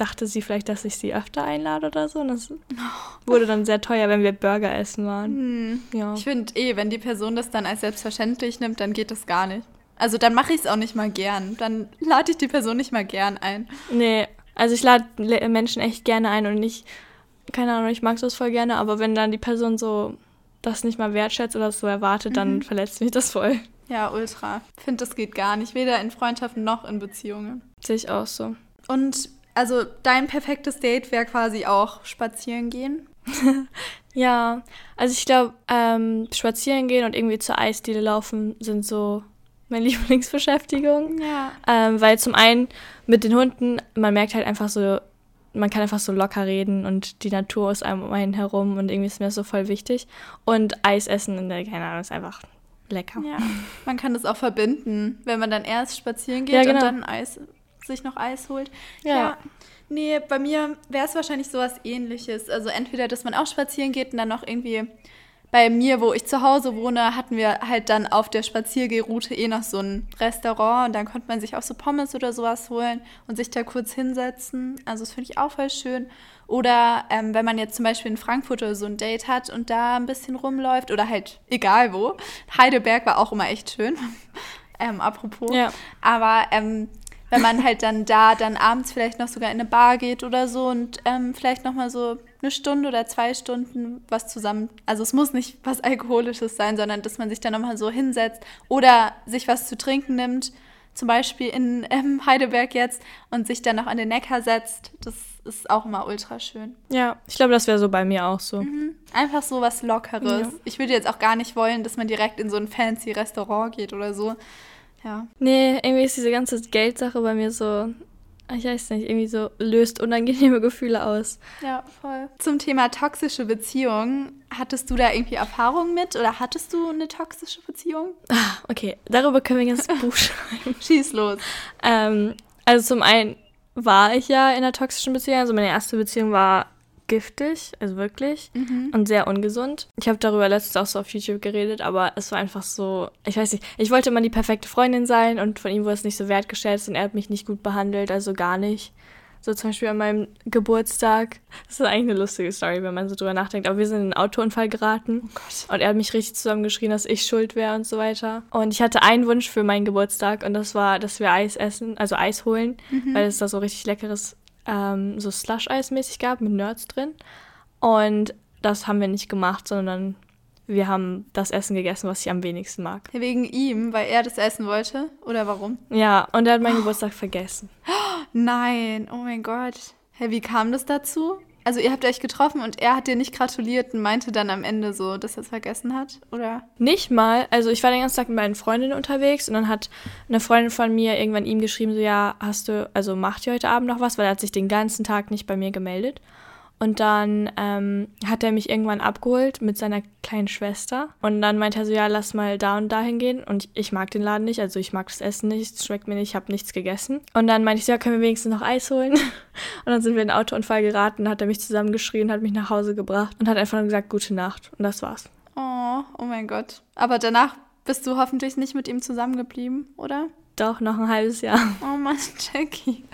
S1: dachte sie vielleicht, dass ich sie öfter einlade oder so. Und das wurde dann sehr teuer, wenn wir Burger essen waren. Ja.
S2: Ich finde eh, wenn die Person das dann als selbstverständlich nimmt, dann geht das gar nicht. Also dann mache ich es auch nicht mal gern. Dann lade ich die Person nicht mal gern ein.
S1: Nee, also ich lade Menschen echt gerne ein und nicht, keine Ahnung, ich mag das voll gerne, aber wenn dann die Person so das nicht mal wertschätzt oder so erwartet, dann verletzt mich das voll.
S2: Ja, ultra. Finde, das geht gar nicht. Weder in Freundschaften noch in Beziehungen.
S1: Sehe ich auch so.
S2: Und also dein perfektes Date wäre quasi auch spazieren gehen.
S1: Ja, also ich glaube, ähm, spazieren gehen und irgendwie zur Eisdiele laufen sind so meine Lieblingsbeschäftigung.
S2: Ja.
S1: Ähm, weil zum einen mit den Hunden, man merkt halt einfach so, man kann einfach so locker reden und die Natur ist einem um einen herum und irgendwie ist mir das so voll wichtig. Und Eis essen in der, keine Ahnung, ist einfach lecker.
S2: Ja. Man kann das auch verbinden, wenn man dann erst spazieren geht
S1: Ja, genau.
S2: und dann Eis, sich noch Eis holt.
S1: Ja.
S2: Nee, bei mir wäre es wahrscheinlich sowas ähnliches. Also entweder, dass man auch spazieren geht und dann noch irgendwie bei mir, wo ich zu Hause wohne, hatten wir halt dann auf der Spaziergehroute eh noch so ein Restaurant und dann konnte man sich auch so Pommes oder sowas holen und sich da kurz hinsetzen. Also das finde ich auch voll schön. Oder ähm, wenn man jetzt zum Beispiel in Frankfurt oder so ein Date hat und da ein bisschen rumläuft oder halt egal wo. Heidelberg war auch immer echt schön. ähm, apropos.
S1: Ja.
S2: Aber ähm, wenn man halt dann da dann abends vielleicht noch sogar in eine Bar geht oder so und ähm, vielleicht noch mal so eine Stunde oder zwei Stunden was zusammen. Also es muss nicht was Alkoholisches sein, sondern dass man sich dann noch mal so hinsetzt oder sich was zu trinken nimmt, zum Beispiel in ähm, Heidelberg jetzt und sich dann noch an den Neckar setzt. Das ist auch immer ultra schön.
S1: Ja, ich glaube, das wäre so bei mir auch so.
S2: Einfach so was Lockeres.
S1: Ja.
S2: Ich würde jetzt auch gar nicht wollen, dass man direkt in so ein fancy Restaurant geht oder so. Ja.
S1: Nee, irgendwie ist diese ganze Geldsache bei mir so, ich weiß nicht, irgendwie so löst unangenehme Gefühle aus.
S2: Ja, voll. Zum Thema toxische Beziehung, hattest du da irgendwie Erfahrung mit oder hattest du eine toxische Beziehung?
S1: Ah, okay, darüber können wir ein ganzes Buch schreiben.
S2: Schieß los.
S1: Ähm, also zum einen war ich ja in einer toxischen Beziehung. Also meine erste Beziehung war giftig, also wirklich, und sehr ungesund. Ich habe darüber letztens auch so auf YouTube geredet, aber es war einfach so, ich weiß nicht, ich wollte immer die perfekte Freundin sein und von ihm wurde es nicht so wertgeschätzt und er hat mich nicht gut behandelt, also gar nicht. So zum Beispiel an meinem Geburtstag. Das ist eigentlich eine lustige Story, wenn man so drüber nachdenkt. Aber wir sind in einen Autounfall geraten. Und er hat mich richtig zusammengeschrien, dass ich schuld wäre und so weiter. Und ich hatte einen Wunsch für meinen Geburtstag und das war, dass wir Eis essen, also Eis holen, weil es da so richtig leckeres, ähm, so Slush-Eis mäßig gab mit Nerds drin. Und das haben wir nicht gemacht, sondern wir haben das Essen gegessen, was ich am wenigsten mag.
S2: Wegen ihm, weil er das essen wollte? Oder warum?
S1: Ja, und er hat meinen Geburtstag vergessen.
S2: Nein, oh mein Gott. Hä, wie kam das dazu? Also ihr habt euch getroffen und er hat dir nicht gratuliert und meinte dann am Ende so, dass er es vergessen hat, oder?
S1: Nicht mal. Also ich war den ganzen Tag mit meinen Freundinnen unterwegs und dann hat eine Freundin von mir irgendwann ihm geschrieben, so ja, hast du, also macht ihr heute Abend noch was? Weil er hat sich den ganzen Tag nicht bei mir gemeldet. Und dann ähm, hat er mich irgendwann abgeholt mit seiner kleinen Schwester. Und dann meinte er so, ja, lass mal da und da hingehen. Und ich, ich mag den Laden nicht, also ich mag das Essen nicht, es schmeckt mir nicht, ich habe nichts gegessen. Und dann meinte ich so, ja, können wir wenigstens noch Eis holen? und dann sind wir in den Autounfall geraten, hat er mich zusammengeschrien, hat mich nach Hause gebracht und hat einfach nur gesagt, gute Nacht. Und das war's.
S2: Oh, oh mein Gott. Aber danach bist du hoffentlich nicht mit ihm zusammengeblieben, oder?
S1: Doch, noch ein halbes Jahr.
S2: Oh Mann, Jackie.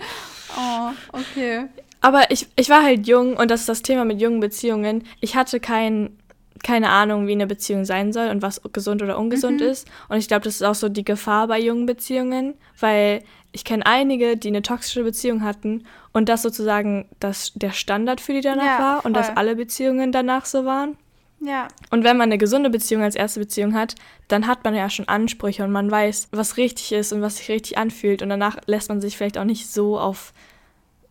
S2: Oh, okay.
S1: Aber ich, ich war halt jung und das ist das Thema mit jungen Beziehungen. Ich hatte kein, keine Ahnung, wie eine Beziehung sein soll und was gesund oder ungesund
S2: Mhm.
S1: ist. Und ich glaube, das ist auch so die Gefahr bei jungen Beziehungen, weil ich kenne einige, die eine toxische Beziehung hatten und das sozusagen das, der Standard für die danach
S2: Ja,
S1: war und dass alle Beziehungen danach so waren.
S2: Ja,
S1: Und wenn man eine gesunde Beziehung als erste Beziehung hat, dann hat man ja schon Ansprüche und man weiß, was richtig ist und was sich richtig anfühlt. Und danach lässt man sich vielleicht auch nicht so auf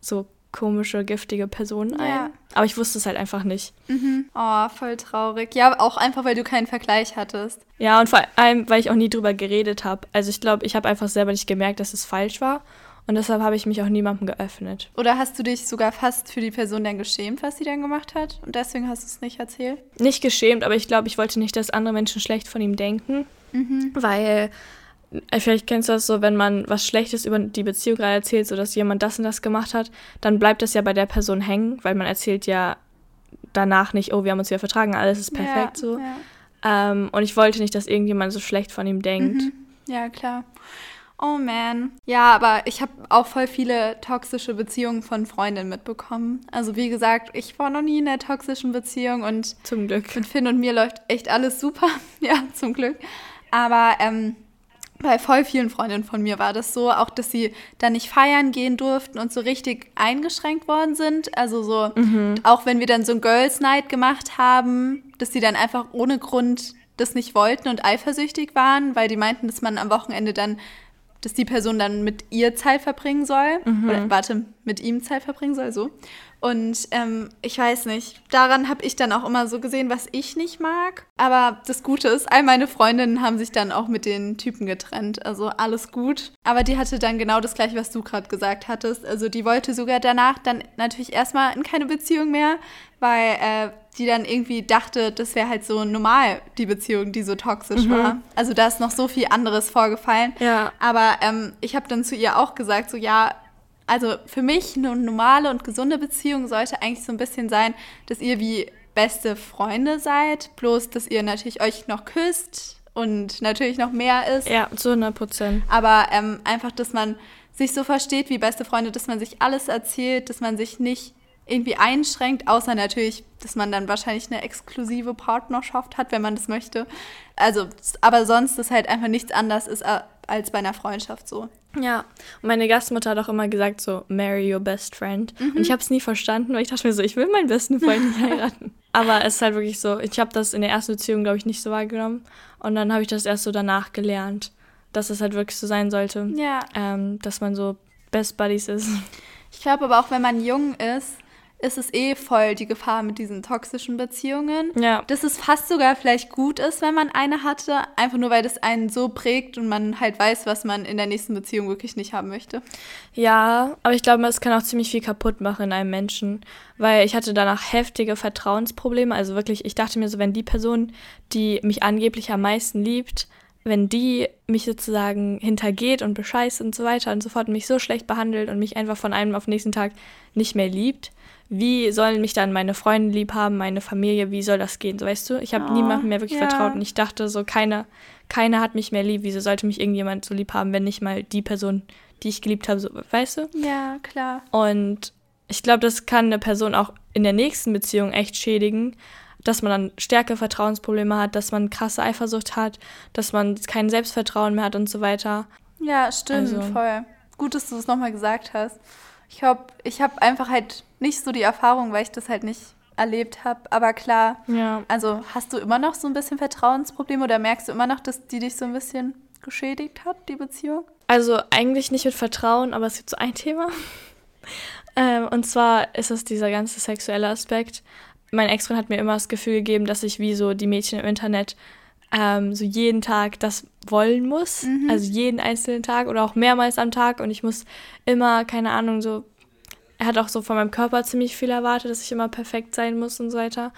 S1: so komische, giftige Personen ein.
S2: Ja.
S1: Aber ich wusste es halt einfach nicht.
S2: mhm. Oh, voll traurig. Ja, auch einfach, weil du keinen Vergleich hattest.
S1: Ja, und vor allem, weil ich auch nie drüber geredet habe. Also ich glaube, ich habe einfach selber nicht gemerkt, dass es falsch war. Und deshalb habe ich mich auch niemandem geöffnet.
S2: Oder hast du dich sogar fast für die Person dann geschämt, was sie dann gemacht hat? Und deswegen hast du es nicht erzählt?
S1: Nicht geschämt, aber ich glaube, ich wollte nicht, dass andere Menschen schlecht von ihm denken. Weil, äh, vielleicht kennst du das so, wenn man was Schlechtes über die Beziehung gerade erzählt, so dass jemand das und das gemacht hat, dann bleibt das ja bei der Person hängen, weil man erzählt ja danach nicht, oh, wir haben uns wieder vertragen, alles ist perfekt
S2: ja,
S1: so.
S2: Ja.
S1: Ähm, und ich wollte nicht, dass irgendjemand so schlecht von ihm denkt.
S2: Mhm. ja, klar. Oh man. Ja, aber ich habe auch voll viele toxische Beziehungen von Freundinnen mitbekommen. Also wie gesagt, ich war noch nie in einer toxischen Beziehung und
S1: Zum Glück.
S2: mit Finn und mir läuft echt alles super. ja, zum Glück. Aber ähm, bei voll vielen Freundinnen von mir war das so, auch dass sie dann nicht feiern gehen durften und so richtig eingeschränkt worden sind. Also so, auch wenn wir dann so ein Girls Night gemacht haben, dass sie dann einfach ohne Grund das nicht wollten und eifersüchtig waren, weil die meinten, dass man am Wochenende dann, dass die Person dann mit ihr Zeit verbringen soll. Oder warte, mit ihm Zeit verbringen soll, so. Und ähm, ich weiß nicht, daran habe ich dann auch immer so gesehen, was ich nicht mag. Aber das Gute ist, all meine Freundinnen haben sich dann auch mit den Typen getrennt. Also alles gut. Aber die hatte dann genau das gleiche, was du gerade gesagt hattest. Also die wollte sogar danach dann natürlich erstmal in keine Beziehung mehr, weil äh, die dann irgendwie dachte, das wäre halt so normal, die Beziehung, die so toxisch war. Also da ist noch so viel anderes vorgefallen.
S1: Ja.
S2: Aber ähm, ich habe dann zu ihr auch gesagt, so ja, also für mich eine normale und gesunde Beziehung sollte eigentlich so ein bisschen sein, dass ihr wie beste Freunde seid, bloß dass ihr natürlich euch noch küsst und natürlich noch mehr ist.
S1: Ja, zu 100 Prozent.
S2: Aber ähm, einfach, dass man sich so versteht wie beste Freunde, dass man sich alles erzählt, dass man sich nicht irgendwie einschränkt, außer natürlich, dass man dann wahrscheinlich eine exklusive Partnerschaft hat, wenn man das möchte. Also, aber sonst ist halt einfach nichts anders ist äh, als bei einer Freundschaft so.
S1: Ja, und meine Gastmutter hat auch immer gesagt so, marry your best friend.
S2: Mhm.
S1: Und ich habe es nie verstanden, weil ich dachte mir so, ich will meinen besten Freund nicht heiraten. Aber es ist halt wirklich so, ich habe das in der ersten Beziehung, glaube ich, nicht so wahrgenommen. Und dann habe ich das erst so danach gelernt, dass es halt wirklich so sein sollte,
S2: Ja.
S1: ähm, dass man so Best Buddies ist.
S2: Ich glaube aber auch, wenn man jung ist, ist es eh voll die Gefahr mit diesen toxischen Beziehungen.
S1: Ja.
S2: Dass es fast sogar vielleicht gut ist, wenn man eine hatte, einfach nur weil das einen so prägt und man halt weiß, was man in der nächsten Beziehung wirklich nicht haben möchte.
S1: Ja, aber ich glaube, es kann auch ziemlich viel kaputt machen in einem Menschen, weil ich hatte danach heftige Vertrauensprobleme. Also wirklich, ich dachte mir so, wenn die Person, die mich angeblich am meisten liebt, wenn die mich sozusagen hintergeht und bescheißt und so weiter und so fort und mich so schlecht behandelt und mich einfach von einem auf den nächsten Tag nicht mehr liebt, wie sollen mich dann meine Freunde lieb haben, meine Familie, wie soll das gehen, so weißt du? Ich habe
S2: Oh,
S1: niemandem mehr wirklich
S2: ja.
S1: vertraut und ich dachte so, keiner, keiner hat mich mehr lieb, wieso sollte mich irgendjemand so lieb haben, wenn nicht mal die Person, die ich geliebt habe, so, weißt du?
S2: Ja, klar.
S1: Und ich glaube, das kann eine Person auch in der nächsten Beziehung echt schädigen, dass man dann stärkere Vertrauensprobleme hat, dass man krasse Eifersucht hat, dass man kein Selbstvertrauen mehr hat und so weiter.
S2: Ja, stimmt,
S1: Also-
S2: voll. Gut, dass du es nochmal gesagt hast. Ich glaube, ich habe einfach halt nicht so die Erfahrung, weil ich das halt nicht erlebt habe. Aber klar,
S1: Ja.
S2: also hast du immer noch so ein bisschen Vertrauensprobleme oder merkst du immer noch, dass die dich so ein bisschen geschädigt hat, die Beziehung?
S1: Also eigentlich nicht mit Vertrauen, aber es gibt so ein Thema. Ähm, und zwar ist es dieser ganze sexuelle Aspekt. Mein Ex-Freund hat mir immer das Gefühl gegeben, dass ich wie so die Mädchen im Internet ähm, so jeden Tag das wollen muss.
S2: Mhm.
S1: Also jeden einzelnen Tag oder auch mehrmals am Tag. Und ich muss immer, keine Ahnung, so. Er hat auch so von meinem Körper ziemlich viel erwartet, dass ich immer perfekt sein muss und so weiter.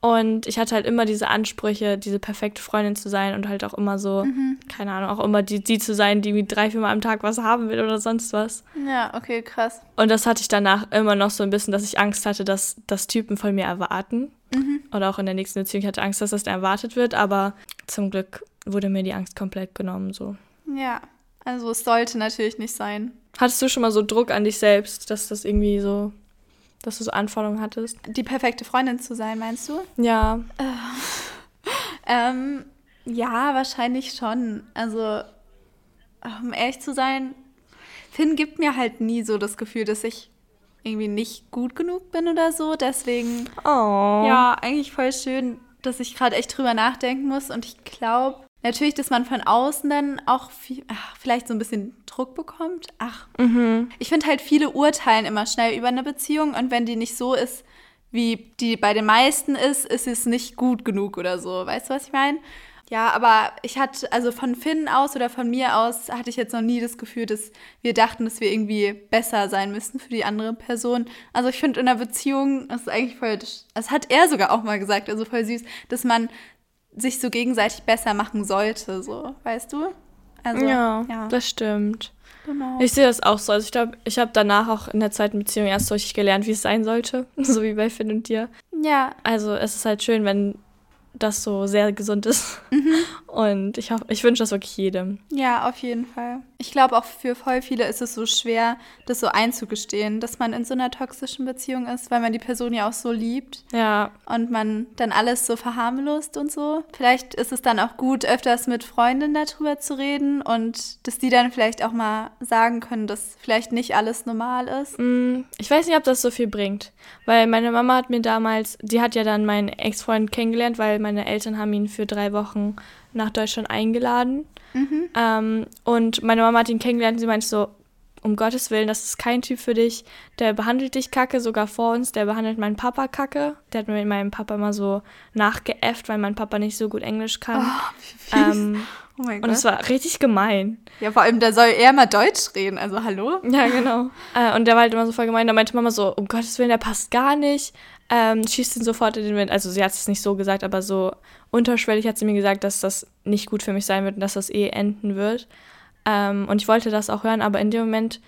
S1: Und ich hatte halt immer diese Ansprüche, diese perfekte Freundin zu sein und halt auch immer so,
S2: Mhm.
S1: keine Ahnung, auch immer die, die zu sein, die drei, vier Mal am Tag was haben will oder sonst was.
S2: Ja, okay, krass.
S1: Und das hatte ich danach immer noch so ein bisschen, dass ich Angst hatte, dass das Typen von mir erwarten.
S2: Mhm.
S1: Oder auch in der nächsten Beziehung. Ich hatte Angst, dass das erwartet wird, aber zum Glück wurde mir die Angst komplett genommen. So.
S2: Ja, also es sollte natürlich nicht sein.
S1: Hattest du schon mal so Druck an dich selbst, dass das irgendwie so, dass du so Anforderungen hattest?
S2: Die perfekte Freundin zu sein, meinst du?
S1: Ja.
S2: Ähm, ja, wahrscheinlich schon. Also, um ehrlich zu sein, Finn gibt mir halt nie so das Gefühl, dass ich irgendwie nicht gut genug bin oder so. Deswegen,
S1: Oh.
S2: ja, eigentlich voll schön, dass ich gerade echt drüber nachdenken muss. Und ich glaube natürlich, dass man von außen dann auch viel, ach, vielleicht so ein bisschen Druck bekommt. Ach,
S1: Mhm.
S2: ich finde halt, viele urteilen immer schnell über eine Beziehung. Und wenn die nicht so ist, wie die bei den meisten ist, ist es nicht gut genug oder so. Weißt du, was ich meine? Ja, aber ich hatte, also von Finn aus oder von mir aus, hatte ich jetzt noch nie das Gefühl, dass wir dachten, dass wir irgendwie besser sein müssten für die andere Person. Also ich finde in einer Beziehung, das ist eigentlich voll, das hat er sogar auch mal gesagt, also voll süß, dass man sich so gegenseitig besser machen sollte, so, weißt du? Also,
S1: ja,
S2: ja,
S1: das stimmt.
S2: genau.
S1: Ich sehe das auch so. Also ich glaube, ich habe danach auch in der zweiten Beziehung erst so richtig gelernt, wie es sein sollte. So wie bei Finn und dir.
S2: ja,
S1: Also es ist halt schön, wenn das so sehr gesund ist.
S2: Mhm.
S1: Und ich hoffe, ich wünsche das wirklich jedem.
S2: Ja, auf jeden Fall. Ich glaube, auch für voll viele ist es so schwer, das so einzugestehen, dass man in so einer toxischen Beziehung ist, weil man die Person ja auch so liebt
S1: Ja,
S2: und man dann alles so verharmlost und so. Vielleicht ist es dann auch gut, öfters mit Freundinnen darüber zu reden und dass die dann vielleicht auch mal sagen können, dass vielleicht nicht alles normal ist.
S1: mm, ich weiß nicht, ob das so viel bringt. Weil meine Mama hat mir damals, die hat ja dann meinen Ex-Freund kennengelernt, weil meine Eltern haben ihn für drei Wochen nach Deutschland eingeladen.
S2: Mhm.
S1: Ähm, und meine Mama hat ihn kennengelernt und sie meinte so, um Gottes Willen, das ist kein Typ für dich. Der behandelt dich kacke, sogar vor uns. Der behandelt meinen Papa kacke. Der hat mir mit meinem Papa immer so nachgeäfft, weil mein Papa nicht so gut Englisch kann. ähm,
S2: Oh mein
S1: und es war richtig gemein.
S2: Ja, vor allem, da soll er mal Deutsch reden, also hallo?
S1: Ja, genau. äh, und der war halt immer so voll gemein. Da meinte Mama so, um Gottes Willen, der passt gar nicht. Ähm, schießt ihn sofort in den Wind. Also sie hat es nicht so gesagt, aber so unterschwellig hat sie mir gesagt, dass das nicht gut für mich sein wird und dass das eh enden wird. Ähm, und ich wollte das auch hören, aber in dem Moment,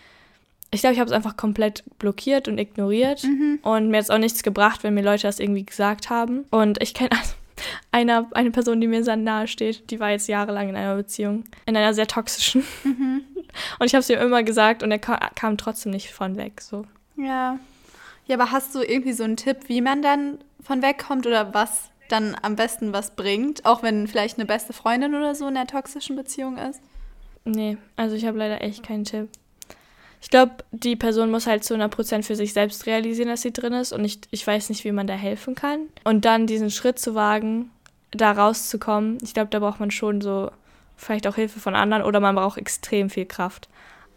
S1: ich glaube, ich habe es einfach komplett blockiert und ignoriert. Und mir hat es auch nichts gebracht, wenn mir Leute das irgendwie gesagt haben. Und ich kenne also eine, eine Person, die mir sehr nahe steht, die war jetzt jahrelang in einer Beziehung. In einer sehr toxischen. Und ich habe es ihm immer gesagt und er ka kam trotzdem nicht von weg. So.
S2: Ja. Ja, aber hast du irgendwie so einen Tipp, wie man dann von wegkommt oder was dann am besten was bringt, auch wenn vielleicht eine beste Freundin oder so in einer toxischen Beziehung ist?
S1: Nee, also ich habe leider echt keinen Tipp. Ich glaube, die Person muss halt zu 100% für sich selbst realisieren, dass sie drin ist und ich, ich weiß nicht, wie man da helfen kann. Und dann diesen Schritt zu wagen, da rauszukommen, ich glaube, da braucht man schon so vielleicht auch Hilfe von anderen oder man braucht extrem viel Kraft.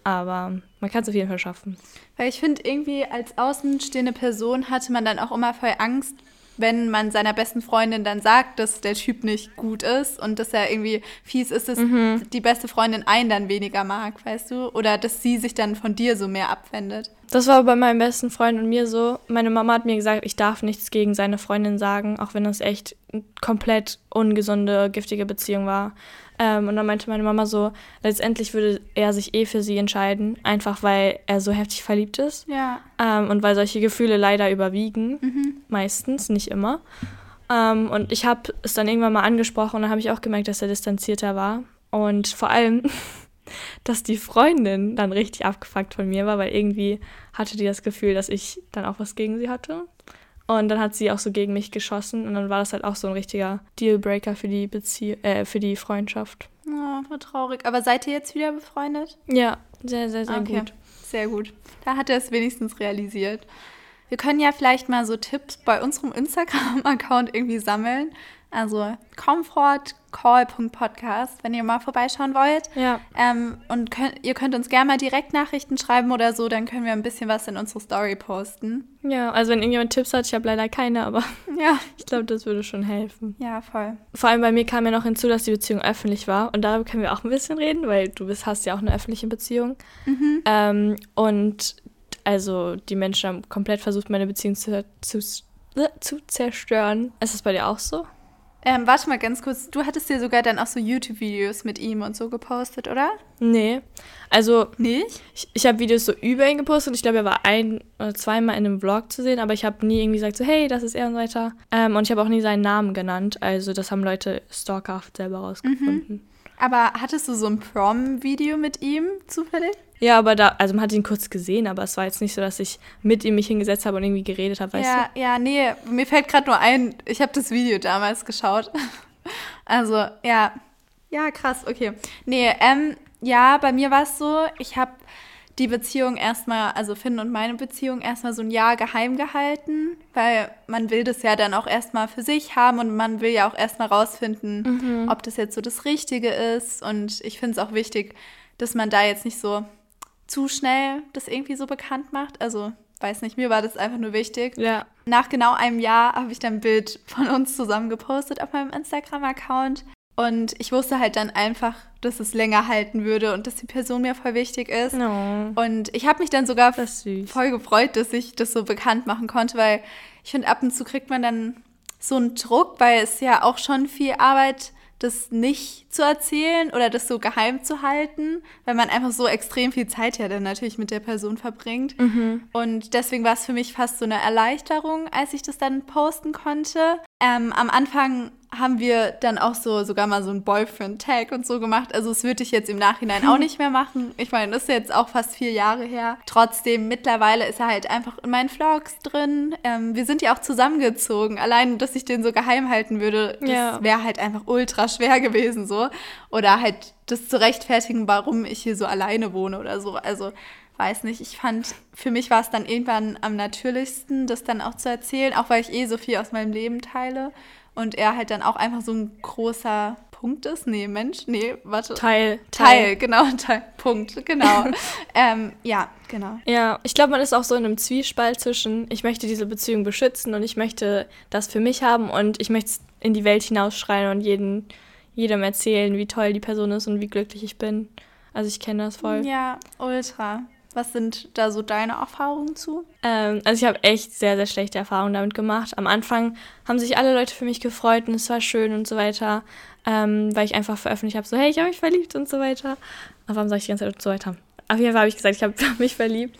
S1: Aber man kann es auf jeden Fall schaffen.
S2: Weil ich finde, irgendwie als außenstehende Person hatte man dann auch immer voll Angst, wenn man seiner besten Freundin dann sagt, dass der Typ nicht gut ist und dass er irgendwie fies ist, dass die beste Freundin einen dann weniger mag, weißt du? Oder dass sie sich dann von dir so mehr abwendet.
S1: Das war bei meinem besten Freund und mir so. Meine Mama hat mir gesagt, ich darf nichts gegen seine Freundin sagen, auch wenn das echt eine komplett ungesunde, giftige Beziehung war. Ähm, und dann meinte meine Mama so, letztendlich würde er sich eh für sie entscheiden, einfach weil er so heftig verliebt ist.
S2: Ja.
S1: Ähm, und weil solche Gefühle leider überwiegen, meistens, nicht immer. Ähm, und ich habe es dann irgendwann mal angesprochen und dann habe ich auch gemerkt, dass er distanzierter war. Und vor allem, dass die Freundin dann richtig abgefuckt von mir war, weil irgendwie hatte die das Gefühl, dass ich dann auch was gegen sie hatte. Und dann hat sie auch so gegen mich geschossen und dann war das halt auch so ein richtiger Dealbreaker für die Bezie äh, für die Freundschaft.
S2: Oh, war traurig. Aber seid ihr jetzt wieder befreundet?
S1: Ja, sehr, sehr, sehr
S2: Okay,
S1: gut.
S2: Sehr gut. Da hat er es wenigstens realisiert. Wir können ja vielleicht mal so Tipps bei unserem Instagram-Account irgendwie sammeln. Also comfortcall.podcast, wenn ihr mal vorbeischauen wollt.
S1: Ja.
S2: Ähm, und könnt, ihr könnt uns gerne mal direkt Nachrichten schreiben oder so, dann können wir ein bisschen was in unsere Story posten.
S1: Ja, also wenn irgendjemand Tipps hat, ich habe leider keine, aber
S2: Ja.
S1: ich glaube, das würde schon helfen.
S2: Ja, voll.
S1: Vor allem bei mir kam ja noch hinzu, dass die Beziehung öffentlich war. Und darüber können wir auch ein bisschen reden, weil du bist, hast ja auch eine öffentliche Beziehung. Ähm, und also die Menschen haben komplett versucht, meine Beziehung zu, zu, zu zerstören. Ist das bei dir auch so?
S2: Ähm, warte mal ganz kurz, du hattest dir sogar dann auch so YouTube-Videos mit ihm und so gepostet, oder?
S1: Nee. Also
S2: Nicht?
S1: ich, ich habe Videos so über ihn gepostet und ich glaube, er war ein oder zweimal in einem Vlog zu sehen, aber ich habe nie irgendwie gesagt so, hey, das ist er und so weiter. Ähm, und ich habe auch nie seinen Namen genannt. Also das haben Leute stalkerhaft selber rausgefunden.
S2: Aber hattest du so ein Prom-Video mit ihm zufällig?
S1: Ja, aber da, also man hat ihn kurz gesehen, aber es war jetzt nicht so, dass ich mit ihm mich hingesetzt habe und irgendwie geredet habe, weißt
S2: ja, ja, nee, mir fällt gerade nur ein, ich habe das Video damals geschaut. Also, ja. Ja, krass, okay. Nee, ähm, ja, bei mir war es so, ich habe die Beziehung erstmal, also Finn und meine Beziehung erstmal so ein Jahr geheim gehalten, weil man will das ja dann auch erstmal für sich haben und man will ja auch erstmal rausfinden, ob das jetzt so das Richtige ist. Und ich finde es auch wichtig, dass man da jetzt nicht so zu schnell das irgendwie so bekannt macht. Also, weiß nicht, mir war das einfach nur wichtig.
S1: Ja.
S2: Nach genau einem Jahr habe ich dann ein Bild von uns zusammen gepostet auf meinem Instagram-Account. Und ich wusste halt dann einfach, dass es länger halten würde und dass die Person mir voll wichtig ist.
S1: No.
S2: Und ich habe mich dann sogar voll gefreut, dass ich das so bekannt machen konnte, weil ich finde, ab und zu kriegt man dann so einen Druck, weil es ja auch schon viel Arbeit, das nicht zu erzählen oder das so geheim zu halten, weil man einfach so extrem viel Zeit ja dann natürlich mit der Person verbringt. Und deswegen war es für mich fast so eine Erleichterung, als ich das dann posten konnte. Ähm, am Anfang haben wir dann auch so sogar mal so einen Boyfriend-Tag und so gemacht. Also das würde ich jetzt im Nachhinein auch nicht mehr machen. Ich meine, das ist jetzt auch fast vier Jahre her. Trotzdem, mittlerweile ist er halt einfach in meinen Vlogs drin. Ähm, wir sind ja auch zusammengezogen. Allein, dass ich den so geheim halten würde, das
S1: Ja.
S2: wäre halt einfach ultra schwer gewesen so. Oder halt das zu rechtfertigen, warum ich hier so alleine wohne oder so. Also weiß nicht, ich fand, für mich war es dann irgendwann am natürlichsten, das dann auch zu erzählen, auch weil ich eh so viel aus meinem Leben teile und er halt dann auch einfach so ein großer Punkt ist. Nee, Mensch, nee, warte.
S1: Teil.
S2: Teil, genau, Teil, Punkt, genau. ähm, ja, genau.
S1: Ja, ich glaube, man ist auch so in einem Zwiespalt zwischen, ich möchte diese Beziehung beschützen und ich möchte das für mich haben und ich möchte es in die Welt hinausschreien und jeden, jedem erzählen, wie toll die Person ist und wie glücklich ich bin. Also ich kenne das voll.
S2: Ja, ultra. Was sind da so deine Erfahrungen zu?
S1: Ähm, also ich habe echt sehr, sehr schlechte Erfahrungen damit gemacht. Am Anfang haben sich alle Leute für mich gefreut und es war schön und so weiter, ähm, weil ich einfach veröffentlicht habe, so hey, ich habe mich verliebt und so weiter. Aber warum sage ich die ganze Zeit und so weiter? Auf jeden Fall habe ich gesagt, ich habe mich verliebt.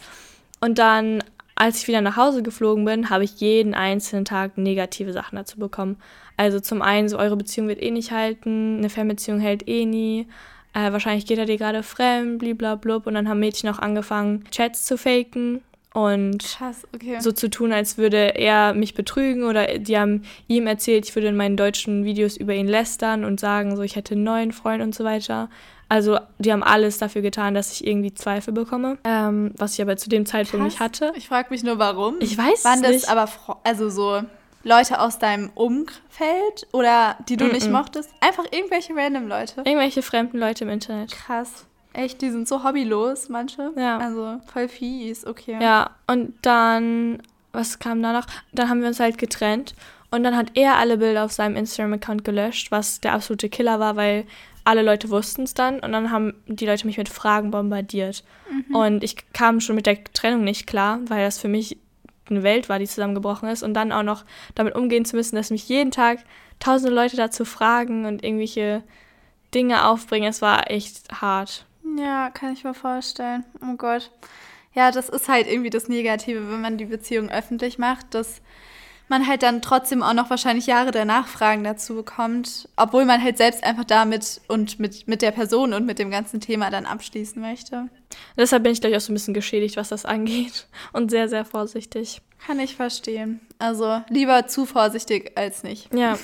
S1: Und dann, als ich wieder nach Hause geflogen bin, habe ich jeden einzelnen Tag negative Sachen dazu bekommen. Also zum einen, so eure Beziehung wird eh nicht halten, eine Fernbeziehung hält eh nie. Äh, wahrscheinlich geht er dir gerade fremd, bliblablub. Und dann haben Mädchen auch angefangen, Chats zu faken und
S2: Krass, okay.
S1: so zu tun, als würde er mich betrügen oder die haben ihm erzählt, ich würde in meinen deutschen Videos über ihn lästern und sagen, so ich hätte einen neuen Freund und so weiter. Also die haben alles dafür getan, dass ich irgendwie Zweifel bekomme, ähm, was ich aber zu dem Zeitpunkt nicht
S2: Krass.
S1: hatte.
S2: Ich frage mich nur, warum.
S1: Ich weiß
S2: Waren
S1: es
S2: das
S1: nicht.
S2: aber Fro- also so Leute aus deinem Umfeld oder die du nicht
S1: Mm-mm.
S2: mochtest? Einfach irgendwelche random Leute.
S1: Irgendwelche fremden Leute im Internet.
S2: Krass. Echt, die sind so hobbylos, manche.
S1: Ja.
S2: Also voll fies, okay.
S1: Ja, und dann, was kam danach? Dann haben wir uns halt getrennt und dann hat er alle Bilder auf seinem Instagram-Account gelöscht, was der absolute Killer war, weil alle Leute wussten es dann und dann haben die Leute mich mit Fragen bombardiert. Und ich kam schon mit der Trennung nicht klar, weil das für mich eine Welt war, die zusammengebrochen ist und dann auch noch damit umgehen zu müssen, dass mich jeden Tag tausende Leute dazu fragen und irgendwelche Dinge aufbringen. Es war echt hart.
S2: Ja, kann ich mir vorstellen. Oh Gott. Ja, das ist halt irgendwie das Negative, wenn man die Beziehung öffentlich macht, dass man halt dann trotzdem auch noch wahrscheinlich Jahre danach Fragen dazu bekommt, obwohl man halt selbst einfach damit und mit, mit der Person und mit dem ganzen Thema dann abschließen möchte.
S1: Deshalb bin ich, glaube ich, auch so ein bisschen geschädigt, was das angeht und sehr, sehr vorsichtig.
S2: Kann ich verstehen. Also lieber zu vorsichtig als nicht.
S1: Ja,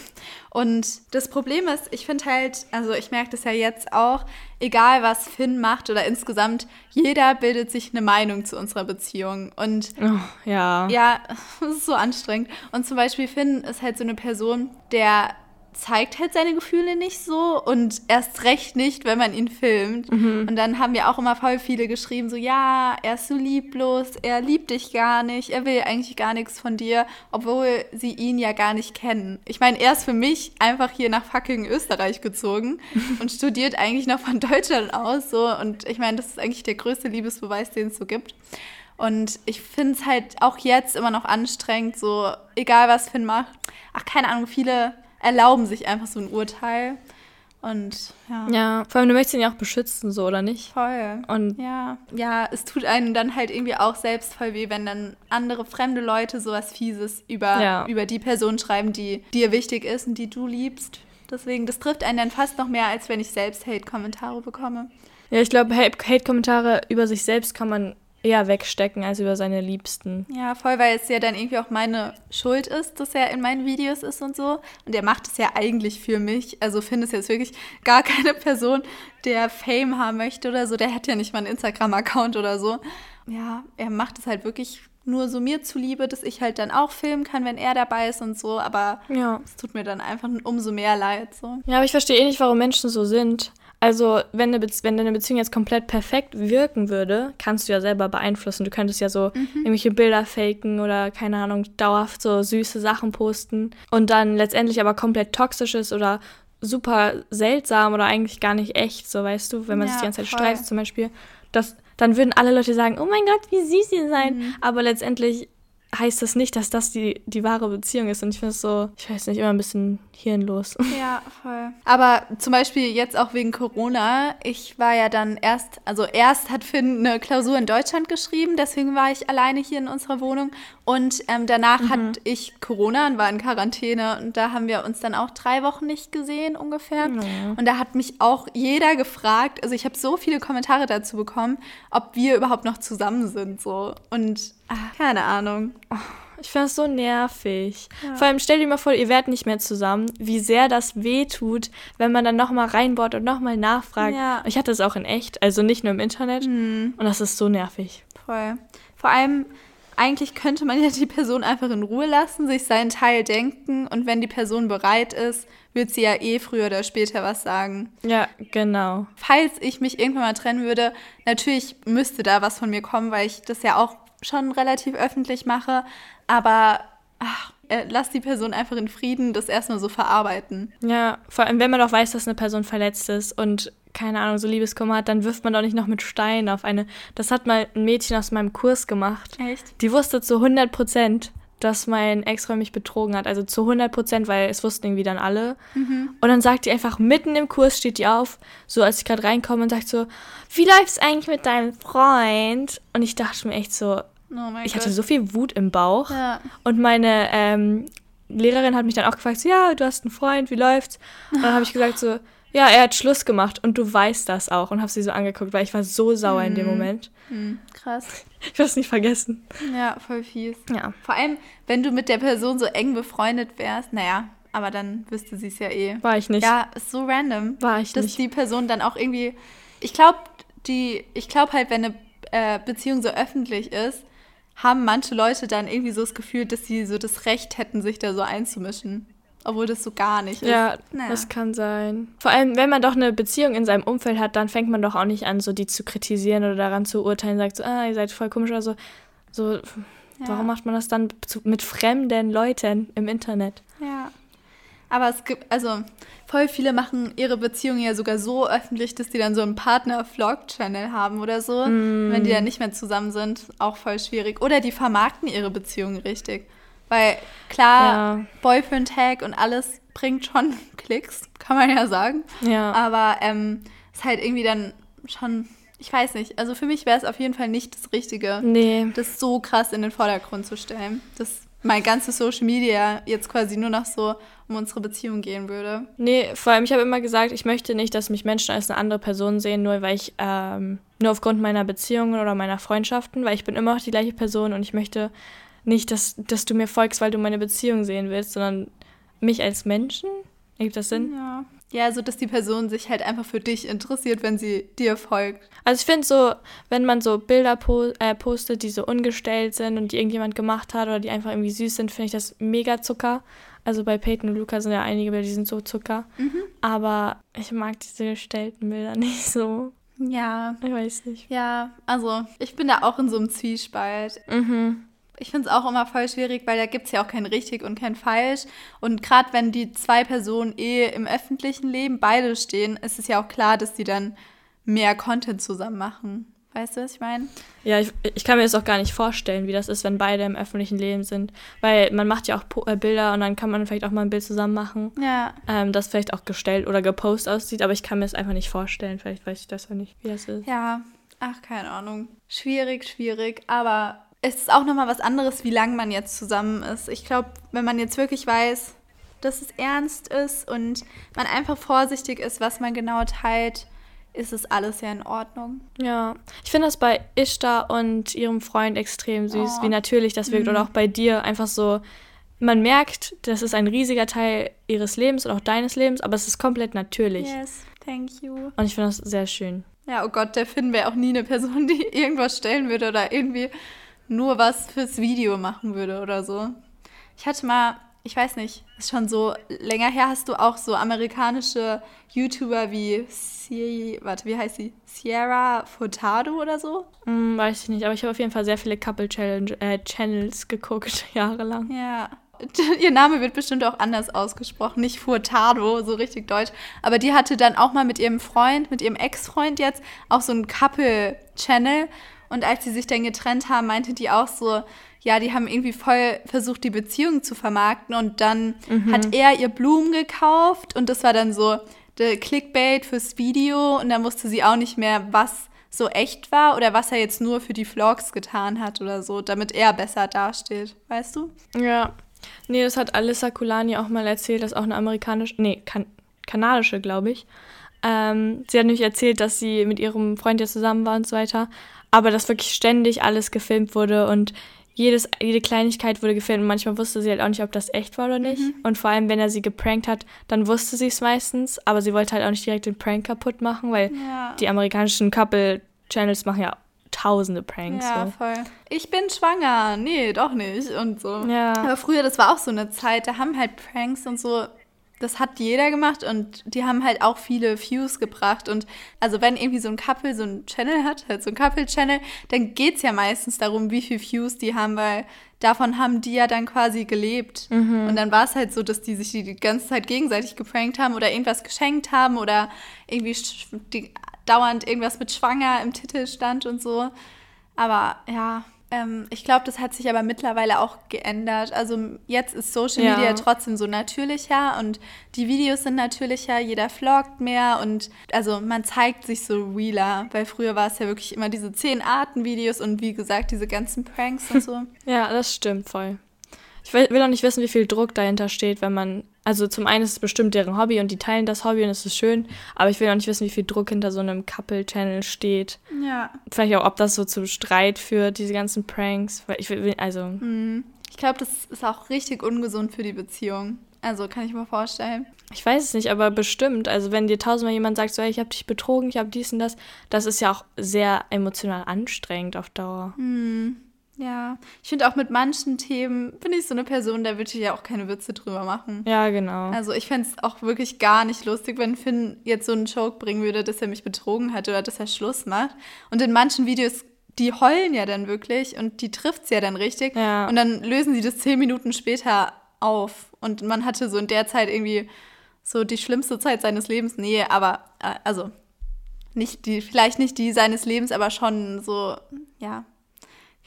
S2: Und das Problem ist, ich finde halt, also ich merke das ja jetzt auch, egal was Finn macht oder insgesamt, jeder bildet sich eine Meinung zu unserer Beziehung. Und
S1: oh, ja.
S2: ja, es ist so anstrengend. Und zum Beispiel Finn ist halt so eine Person, der zeigt halt seine Gefühle nicht so und erst recht nicht, wenn man ihn filmt. Mhm. Und dann haben wir auch immer voll viele geschrieben, so ja, er ist so lieblos, er liebt dich gar nicht, er will eigentlich gar nichts von dir, obwohl sie ihn ja gar nicht kennen. Ich meine, er ist für mich einfach hier nach fucking Österreich gezogen und studiert eigentlich noch von Deutschland aus so und ich meine, das ist eigentlich der größte Liebesbeweis, den es so gibt. Und ich finde es halt auch jetzt immer noch anstrengend, so egal was Finn macht. Ach, keine Ahnung, viele erlauben sich einfach so ein Urteil. Und ja.
S1: Ja, vor allem du möchtest ihn ja auch beschützen, so, oder nicht?
S2: Voll. Und ja. Ja, es tut einem dann halt irgendwie auch selbst voll weh, wenn dann andere fremde Leute sowas Fieses über, ja. über die Person schreiben, die dir wichtig ist und die du liebst. Deswegen, das trifft einen dann fast noch mehr, als wenn ich selbst Hate-Kommentare bekomme.
S1: Ja, ich glaube, Hate-Kommentare über sich selbst kann man eher wegstecken als über seine Liebsten.
S2: Ja, voll, weil es ja dann irgendwie auch meine Schuld ist, dass er in meinen Videos ist und so. Und er macht es ja eigentlich für mich. Also finde es jetzt wirklich gar keine Person, der Fame haben möchte oder so. Der hat ja nicht mal einen Instagram-Account oder so. Ja, er macht es halt wirklich nur so mir zuliebe, dass ich halt dann auch filmen kann, wenn er dabei ist und so. Aber ja. es tut mir dann einfach umso mehr leid. So.
S1: Ja, aber ich verstehe eh nicht, warum Menschen so sind. Also, wenn, eine wenn deine Beziehung jetzt komplett perfekt wirken würde, kannst du ja selber beeinflussen. Du könntest ja so mhm. irgendwelche Bilder faken oder, keine Ahnung, dauerhaft so süße Sachen posten und dann letztendlich aber komplett toxisch ist oder super seltsam oder eigentlich gar nicht echt, so weißt du, wenn man ja, sich die ganze Zeit voll. streitet zum Beispiel. Das, dann würden alle Leute sagen, oh mein Gott, wie süß ihr seid. Mhm. Aber letztendlich heißt das nicht, dass das die, die wahre Beziehung ist. Und ich finde es so, ich weiß nicht, immer ein bisschen hirnlos.
S2: Ja, voll. Aber zum Beispiel jetzt auch wegen Corona, ich war ja dann erst, also erst hat Finn eine Klausur in Deutschland geschrieben, deswegen war ich alleine hier in unserer Wohnung. Und ähm, danach mhm. hatte ich Corona und war in Quarantäne. Und da haben wir uns dann auch drei Wochen nicht gesehen ungefähr. Mhm. Und da hat mich auch jeder gefragt, also ich habe so viele Kommentare dazu bekommen, ob wir überhaupt noch zusammen sind. So. Und ach, keine Ahnung.
S1: Oh. Ich finde das so nervig. Ja. Vor allem stell dir mal vor, ihr werdet nicht mehr zusammen, wie sehr das wehtut, wenn man dann nochmal reinbohrt und nochmal nachfragt. Ja. Ich hatte das auch in echt, also nicht nur im Internet. Mhm. Und das ist so nervig.
S2: Voll. Vor allem, eigentlich könnte man ja die Person einfach in Ruhe lassen, sich seinen Teil denken und wenn die Person bereit ist, wird sie ja eh früher oder später was sagen.
S1: Ja, genau.
S2: Falls ich mich irgendwann mal trennen würde, natürlich müsste da was von mir kommen, weil ich das ja auch schon relativ öffentlich mache, aber ach, äh, lass die Person einfach in Frieden das erstmal so verarbeiten.
S1: Ja, vor allem wenn man doch weiß, dass eine Person verletzt ist und keine Ahnung, so Liebeskummer hat, dann wirft man doch nicht noch mit Steinen auf eine. Das hat mal ein Mädchen aus meinem Kurs gemacht.
S2: Echt?
S1: Die wusste zu 100 Prozent, dass mein Ex-Freund mich betrogen hat. Also zu 100 Prozent, weil es wussten irgendwie dann alle. Mhm. Und dann sagt die einfach mitten im Kurs, steht die auf, so als ich gerade reinkomme und sagt so, wie läuft's eigentlich mit deinem Freund? Und ich dachte mir echt so, oh ich Gott. hatte so viel Wut im Bauch. Ja. Und meine ähm, Lehrerin hat mich dann auch gefragt, so, ja, du hast einen Freund, wie läuft's? Und dann habe ich gesagt so, ja, er hat Schluss gemacht und du weißt das auch und habe sie so angeguckt, weil ich war so sauer mm. in dem mhm. Moment.
S2: Mm, krass.
S1: Ich will es nicht vergessen.
S2: Ja, voll fies. Ja. Vor allem, wenn du mit der Person so eng befreundet wärst, naja, aber dann wüsste sie es ja eh.
S1: War ich nicht.
S2: Ja, ist so random.
S1: War ich
S2: dass
S1: nicht.
S2: Dass die Person dann auch irgendwie, ich glaube, die, ich glaube halt, wenn eine äh, Beziehung so öffentlich ist, haben manche Leute dann irgendwie so das Gefühl, dass sie so das Recht hätten, sich da so einzumischen obwohl das so gar nicht ist.
S1: Ja, naja. das kann sein. Vor allem, wenn man doch eine Beziehung in seinem Umfeld hat, dann fängt man doch auch nicht an, so die zu kritisieren oder daran zu urteilen, sagt so, ah, ihr seid voll komisch oder so. So, ja. warum macht man das dann mit fremden Leuten im Internet?
S2: Ja. Aber es gibt, also voll viele machen ihre Beziehung ja sogar so öffentlich, dass die dann so einen Partner-Vlog-Channel haben oder so. Mm. Wenn die dann nicht mehr zusammen sind, auch voll schwierig. Oder die vermarkten ihre Beziehung richtig. Weil klar, ja. Boyfriend-Tag und alles bringt schon Klicks, kann man ja sagen.
S1: Ja.
S2: Aber ähm, ist halt irgendwie dann schon, ich weiß nicht. Also für mich wäre es auf jeden Fall nicht das Richtige,
S1: nee.
S2: das so krass in den Vordergrund zu stellen. Dass mein ganzes Social Media jetzt quasi nur noch so um unsere Beziehung gehen würde.
S1: Nee, vor allem, ich habe immer gesagt, ich möchte nicht, dass mich Menschen als eine andere Person sehen, nur weil ich, ähm, nur aufgrund meiner Beziehungen oder meiner Freundschaften, weil ich bin immer noch die gleiche Person und ich möchte nicht, dass, dass du mir folgst, weil du meine Beziehung sehen willst, sondern mich als Menschen. Ergibt das Sinn?
S2: Ja. Ja, so dass die Person sich halt einfach für dich interessiert, wenn sie dir folgt.
S1: Also ich finde so, wenn man so Bilder po äh, postet, die so ungestellt sind und die irgendjemand gemacht hat oder die einfach irgendwie süß sind, finde ich das mega Zucker. Also bei Peyton und Luca sind ja einige Bilder, die sind so Zucker.
S2: Mhm.
S1: Aber ich mag diese gestellten Bilder nicht so.
S2: Ja.
S1: Ich weiß nicht.
S2: Ja, also ich bin da auch in so einem Zwiespalt.
S1: Mhm.
S2: Ich finde es auch immer voll schwierig, weil da gibt es ja auch kein richtig und kein falsch. Und gerade wenn die zwei Personen eh im öffentlichen Leben beide stehen, ist es ja auch klar, dass die dann mehr Content zusammen machen. Weißt du, was ich meine?
S1: Ja, ich, ich kann mir das auch gar nicht vorstellen, wie das ist, wenn beide im öffentlichen Leben sind. Weil man macht ja auch äh, Bilder und dann kann man vielleicht auch mal ein Bild zusammen machen,
S2: Ja.
S1: ähm, das vielleicht auch gestellt oder gepostet aussieht. Aber ich kann mir das einfach nicht vorstellen. Vielleicht weiß ich das ja nicht, wie das ist.
S2: Ja, ach, keine Ahnung. Schwierig, schwierig, aber es ist auch nochmal was anderes, wie lange man jetzt zusammen ist. Ich glaube, wenn man jetzt wirklich weiß, dass es ernst ist und man einfach vorsichtig ist, was man genau teilt, ist es alles ja in Ordnung.
S1: Ja, ich finde das bei Ishtar und ihrem Freund extrem süß,
S2: Oh.
S1: wie natürlich das wirkt. Oder auch bei dir einfach so, man merkt, das ist ein riesiger Teil ihres Lebens und auch deines Lebens, aber es ist komplett natürlich.
S2: Yes, thank you.
S1: Und ich finde das sehr schön.
S2: Ja, oh Gott, der Finn wäre auch nie eine Person, die irgendwas stellen würde oder irgendwie nur was fürs Video machen würde oder so. Ich hatte mal, ich weiß nicht, ist schon so länger her, hast du auch so amerikanische YouTuber wie Sie, warte, wie heißt sie? Sierra Furtado oder so?
S1: Hm, weiß ich nicht, aber ich habe auf jeden Fall sehr viele Couple Challenge äh, Channels geguckt, jahrelang.
S2: Ja. Ihr Name wird bestimmt auch anders ausgesprochen, nicht Furtado, so richtig deutsch. Aber die hatte dann auch mal mit ihrem Freund, mit ihrem Ex-Freund jetzt, auch so einen Couple-Channel. Und als sie sich dann getrennt haben, meinte die auch so, ja, die haben irgendwie voll versucht, die Beziehung zu vermarkten. Und dann hat er ihr Blumen gekauft und das war dann so der Clickbait fürs Video. Und dann wusste sie auch nicht mehr, was so echt war oder was er jetzt nur für die Vlogs getan hat oder so, damit er besser dasteht. Weißt du?
S1: Ja. Nee, das hat Alyssa Kulani auch mal erzählt, das ist auch eine amerikanische, nee, kan kanadische, glaube ich. Ähm, sie hat nämlich erzählt, dass sie mit ihrem Freund ja zusammen war und so weiter, aber dass wirklich ständig alles gefilmt wurde und jedes, jede Kleinigkeit wurde gefilmt und manchmal wusste sie halt auch nicht, ob das echt war oder nicht. Und vor allem, wenn er sie geprankt hat, dann wusste sie es meistens, aber sie wollte halt auch nicht direkt den Prank kaputt machen, weil
S2: Ja.
S1: die amerikanischen Couple-Channels machen ja tausende Pranks.
S2: Ja,
S1: so.
S2: voll. Ich bin schwanger. Nee, doch nicht. Und so.
S1: Ja.
S2: Aber früher, das war auch so eine Zeit, da haben halt Pranks und so, das hat jeder gemacht und die haben halt auch viele Views gebracht. Und also wenn irgendwie so ein Couple so einen Channel hat, halt so ein Couple-Channel, dann geht's ja meistens darum, wie viel Views die haben, weil davon haben die ja dann quasi gelebt. Und dann war es halt so, dass die sich die, die ganze Zeit gegenseitig geprankt haben oder irgendwas geschenkt haben oder irgendwie die, dauernd irgendwas mit schwanger im Titel stand und so. Aber ja, ähm, ich glaube, das hat sich aber mittlerweile auch geändert. Also jetzt ist Social
S1: Ja.
S2: Media trotzdem so natürlicher und die Videos sind natürlicher, jeder vloggt mehr und also man zeigt sich so realer, weil früher war es ja wirklich immer diese zehn Arten Videos und wie gesagt diese ganzen Pranks und so.
S1: Ja, das stimmt voll. Ich will, will auch nicht wissen, wie viel Druck dahinter steht, wenn man. Also zum einen ist es bestimmt deren Hobby und die teilen das Hobby und es ist schön, aber ich will auch nicht wissen, wie viel Druck hinter so einem Couple-Channel steht.
S2: ja.
S1: Vielleicht auch, ob das so zu Streit führt, diese ganzen Pranks. Ich will, also,
S2: Ich glaube, das ist auch richtig ungesund für die Beziehung. Also kann ich mir vorstellen.
S1: ich weiß es nicht, aber bestimmt. Also wenn dir tausendmal jemand sagt, so, hey, ich habe dich betrogen, ich habe dies und das, das ist ja auch sehr emotional anstrengend auf Dauer.
S2: Ja, ich finde auch mit manchen Themen bin ich so eine Person, da würde ich ja auch keine Witze drüber machen.
S1: Ja, genau.
S2: Also ich fände es auch wirklich gar nicht lustig, wenn Finn jetzt so einen Joke bringen würde, dass er mich betrogen hat oder dass er Schluss macht. Und in manchen Videos, die heulen ja dann wirklich und die trifft's ja dann richtig.
S1: Ja.
S2: Und dann lösen sie das zehn Minuten später auf. Und man hatte so in der Zeit irgendwie so die schlimmste Zeit seines Lebens. Nee, aber äh, also nicht die, vielleicht nicht die seines Lebens, aber schon so, ja,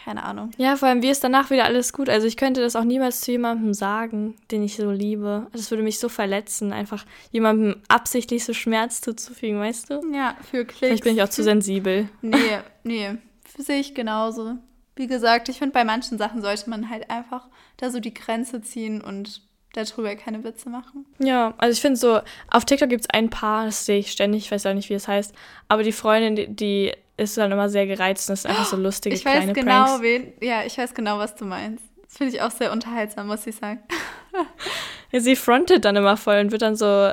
S2: keine Ahnung.
S1: Ja, vor allem, wie ist danach wieder alles gut? Also ich könnte das auch niemals zu jemandem sagen, den ich so liebe. Das würde mich so verletzen, einfach jemandem absichtlich so Schmerz zuzufügen, weißt du?
S2: Ja, für Klicks.
S1: Vielleicht bin ich auch zu sensibel.
S2: Nee, nee, sehe ich genauso. Wie gesagt, ich finde, bei manchen Sachen sollte man halt einfach da so die Grenze ziehen und darüber keine Witze machen.
S1: Ja, also ich finde so, auf TikTok gibt es ein Paar, das sehe ich ständig, ich weiß auch nicht, wie es heißt, aber die Freundin, die, die ist dann immer sehr gereizt und das ist einfach so lustige
S2: Ich weiß
S1: kleine
S2: genau,
S1: Pranks.
S2: wen, ja, ich weiß genau, was du meinst. Das finde ich auch sehr unterhaltsam, muss ich sagen.
S1: Ja, sie frontet dann immer voll und wird dann so,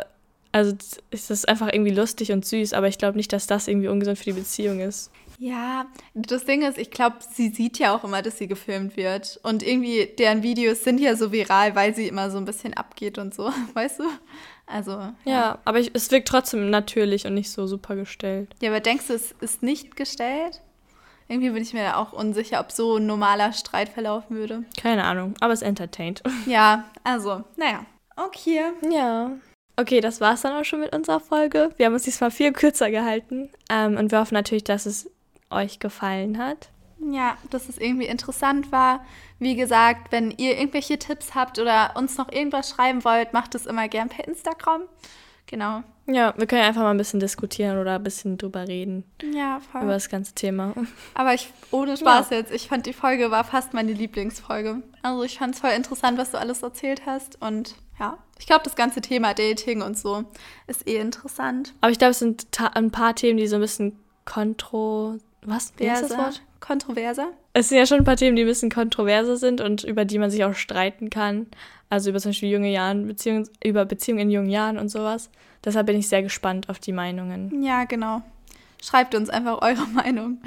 S1: Also es ist einfach irgendwie lustig und süß, aber ich glaube nicht, dass das irgendwie ungesund für die Beziehung ist.
S2: Ja, das Ding ist, ich glaube, sie sieht ja auch immer, dass sie gefilmt wird. Und irgendwie, deren Videos sind ja so viral, weil sie immer so ein bisschen abgeht und so, weißt du? Also. Ja,
S1: ja aber ich, es wirkt trotzdem natürlich und nicht so super gestellt.
S2: Ja, aber denkst du, es ist nicht gestellt? Irgendwie bin ich mir auch unsicher, ob so ein normaler Streit verlaufen würde.
S1: Keine Ahnung, aber es entertaint.
S2: Ja, also, naja. Okay.
S1: Ja. Okay, das war's dann auch schon mit unserer Folge. Wir haben uns diesmal viel kürzer gehalten ähm, und wir hoffen natürlich, dass es euch gefallen hat.
S2: Ja, dass es irgendwie interessant war. Wie gesagt, wenn ihr irgendwelche Tipps habt oder uns noch irgendwas schreiben wollt, macht es immer gern per Instagram. Genau.
S1: Ja, wir können einfach mal ein bisschen diskutieren oder ein bisschen drüber reden.
S2: Ja,
S1: voll. Über das ganze Thema.
S2: Aber ich, ohne Spaß ja. jetzt, ich fand die Folge war fast meine Lieblingsfolge. Also ich fand es voll interessant, was du alles erzählt hast. Und ja, ich glaube, das ganze Thema Dating und so ist eh interessant.
S1: Aber ich glaube, es sind ein paar Themen, die so ein bisschen kontro was? Wie heißt das Wort?
S2: Kontroverser?
S1: Es sind ja schon ein paar Themen, die ein bisschen kontroverser sind und über die man sich auch streiten kann. Also über zum Beispiel junge Jahren, Beziehungen, über Beziehungen in jungen Jahren und sowas. Deshalb bin ich sehr gespannt auf die Meinungen.
S2: Ja, genau. Schreibt uns einfach eure Meinung.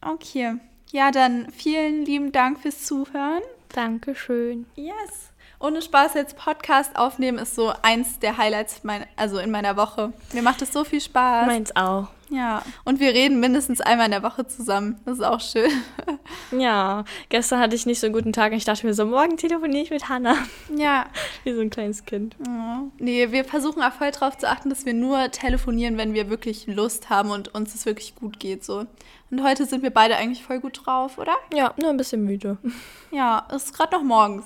S2: Okay. Ja, dann vielen lieben Dank fürs Zuhören.
S1: Dankeschön.
S2: Yes. Ohne Spaß jetzt Podcast aufnehmen ist so eins der Highlights mein, also in meiner Woche. Mir macht es so viel Spaß.
S1: Meins auch.
S2: Ja, und wir reden mindestens einmal in der Woche zusammen. Das ist auch schön.
S1: Ja, gestern hatte ich nicht so einen guten Tag und ich dachte mir so, morgen telefoniere ich mit Hannah.
S2: Ja.
S1: Wie so ein kleines Kind.
S2: Oh. Nee, wir versuchen auch voll darauf zu achten, dass wir nur telefonieren, wenn wir wirklich Lust haben und uns es wirklich gut geht. So. Und heute sind wir beide eigentlich voll gut drauf, oder?
S1: Ja, nur ein bisschen müde.
S2: Ja, es ist gerade noch morgens.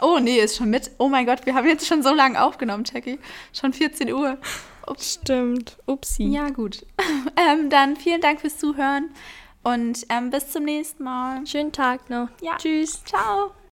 S2: Oh, nee, ist schon mit. Oh mein Gott, wir haben jetzt schon so lange aufgenommen, Jackie. Schon 14 Uhr.
S1: Ups. Stimmt. Upsi.
S2: Ja, gut. ähm, dann vielen Dank fürs Zuhören und ähm, bis zum nächsten Mal.
S1: Schönen Tag noch.
S2: Ja. Tschüss. Ciao.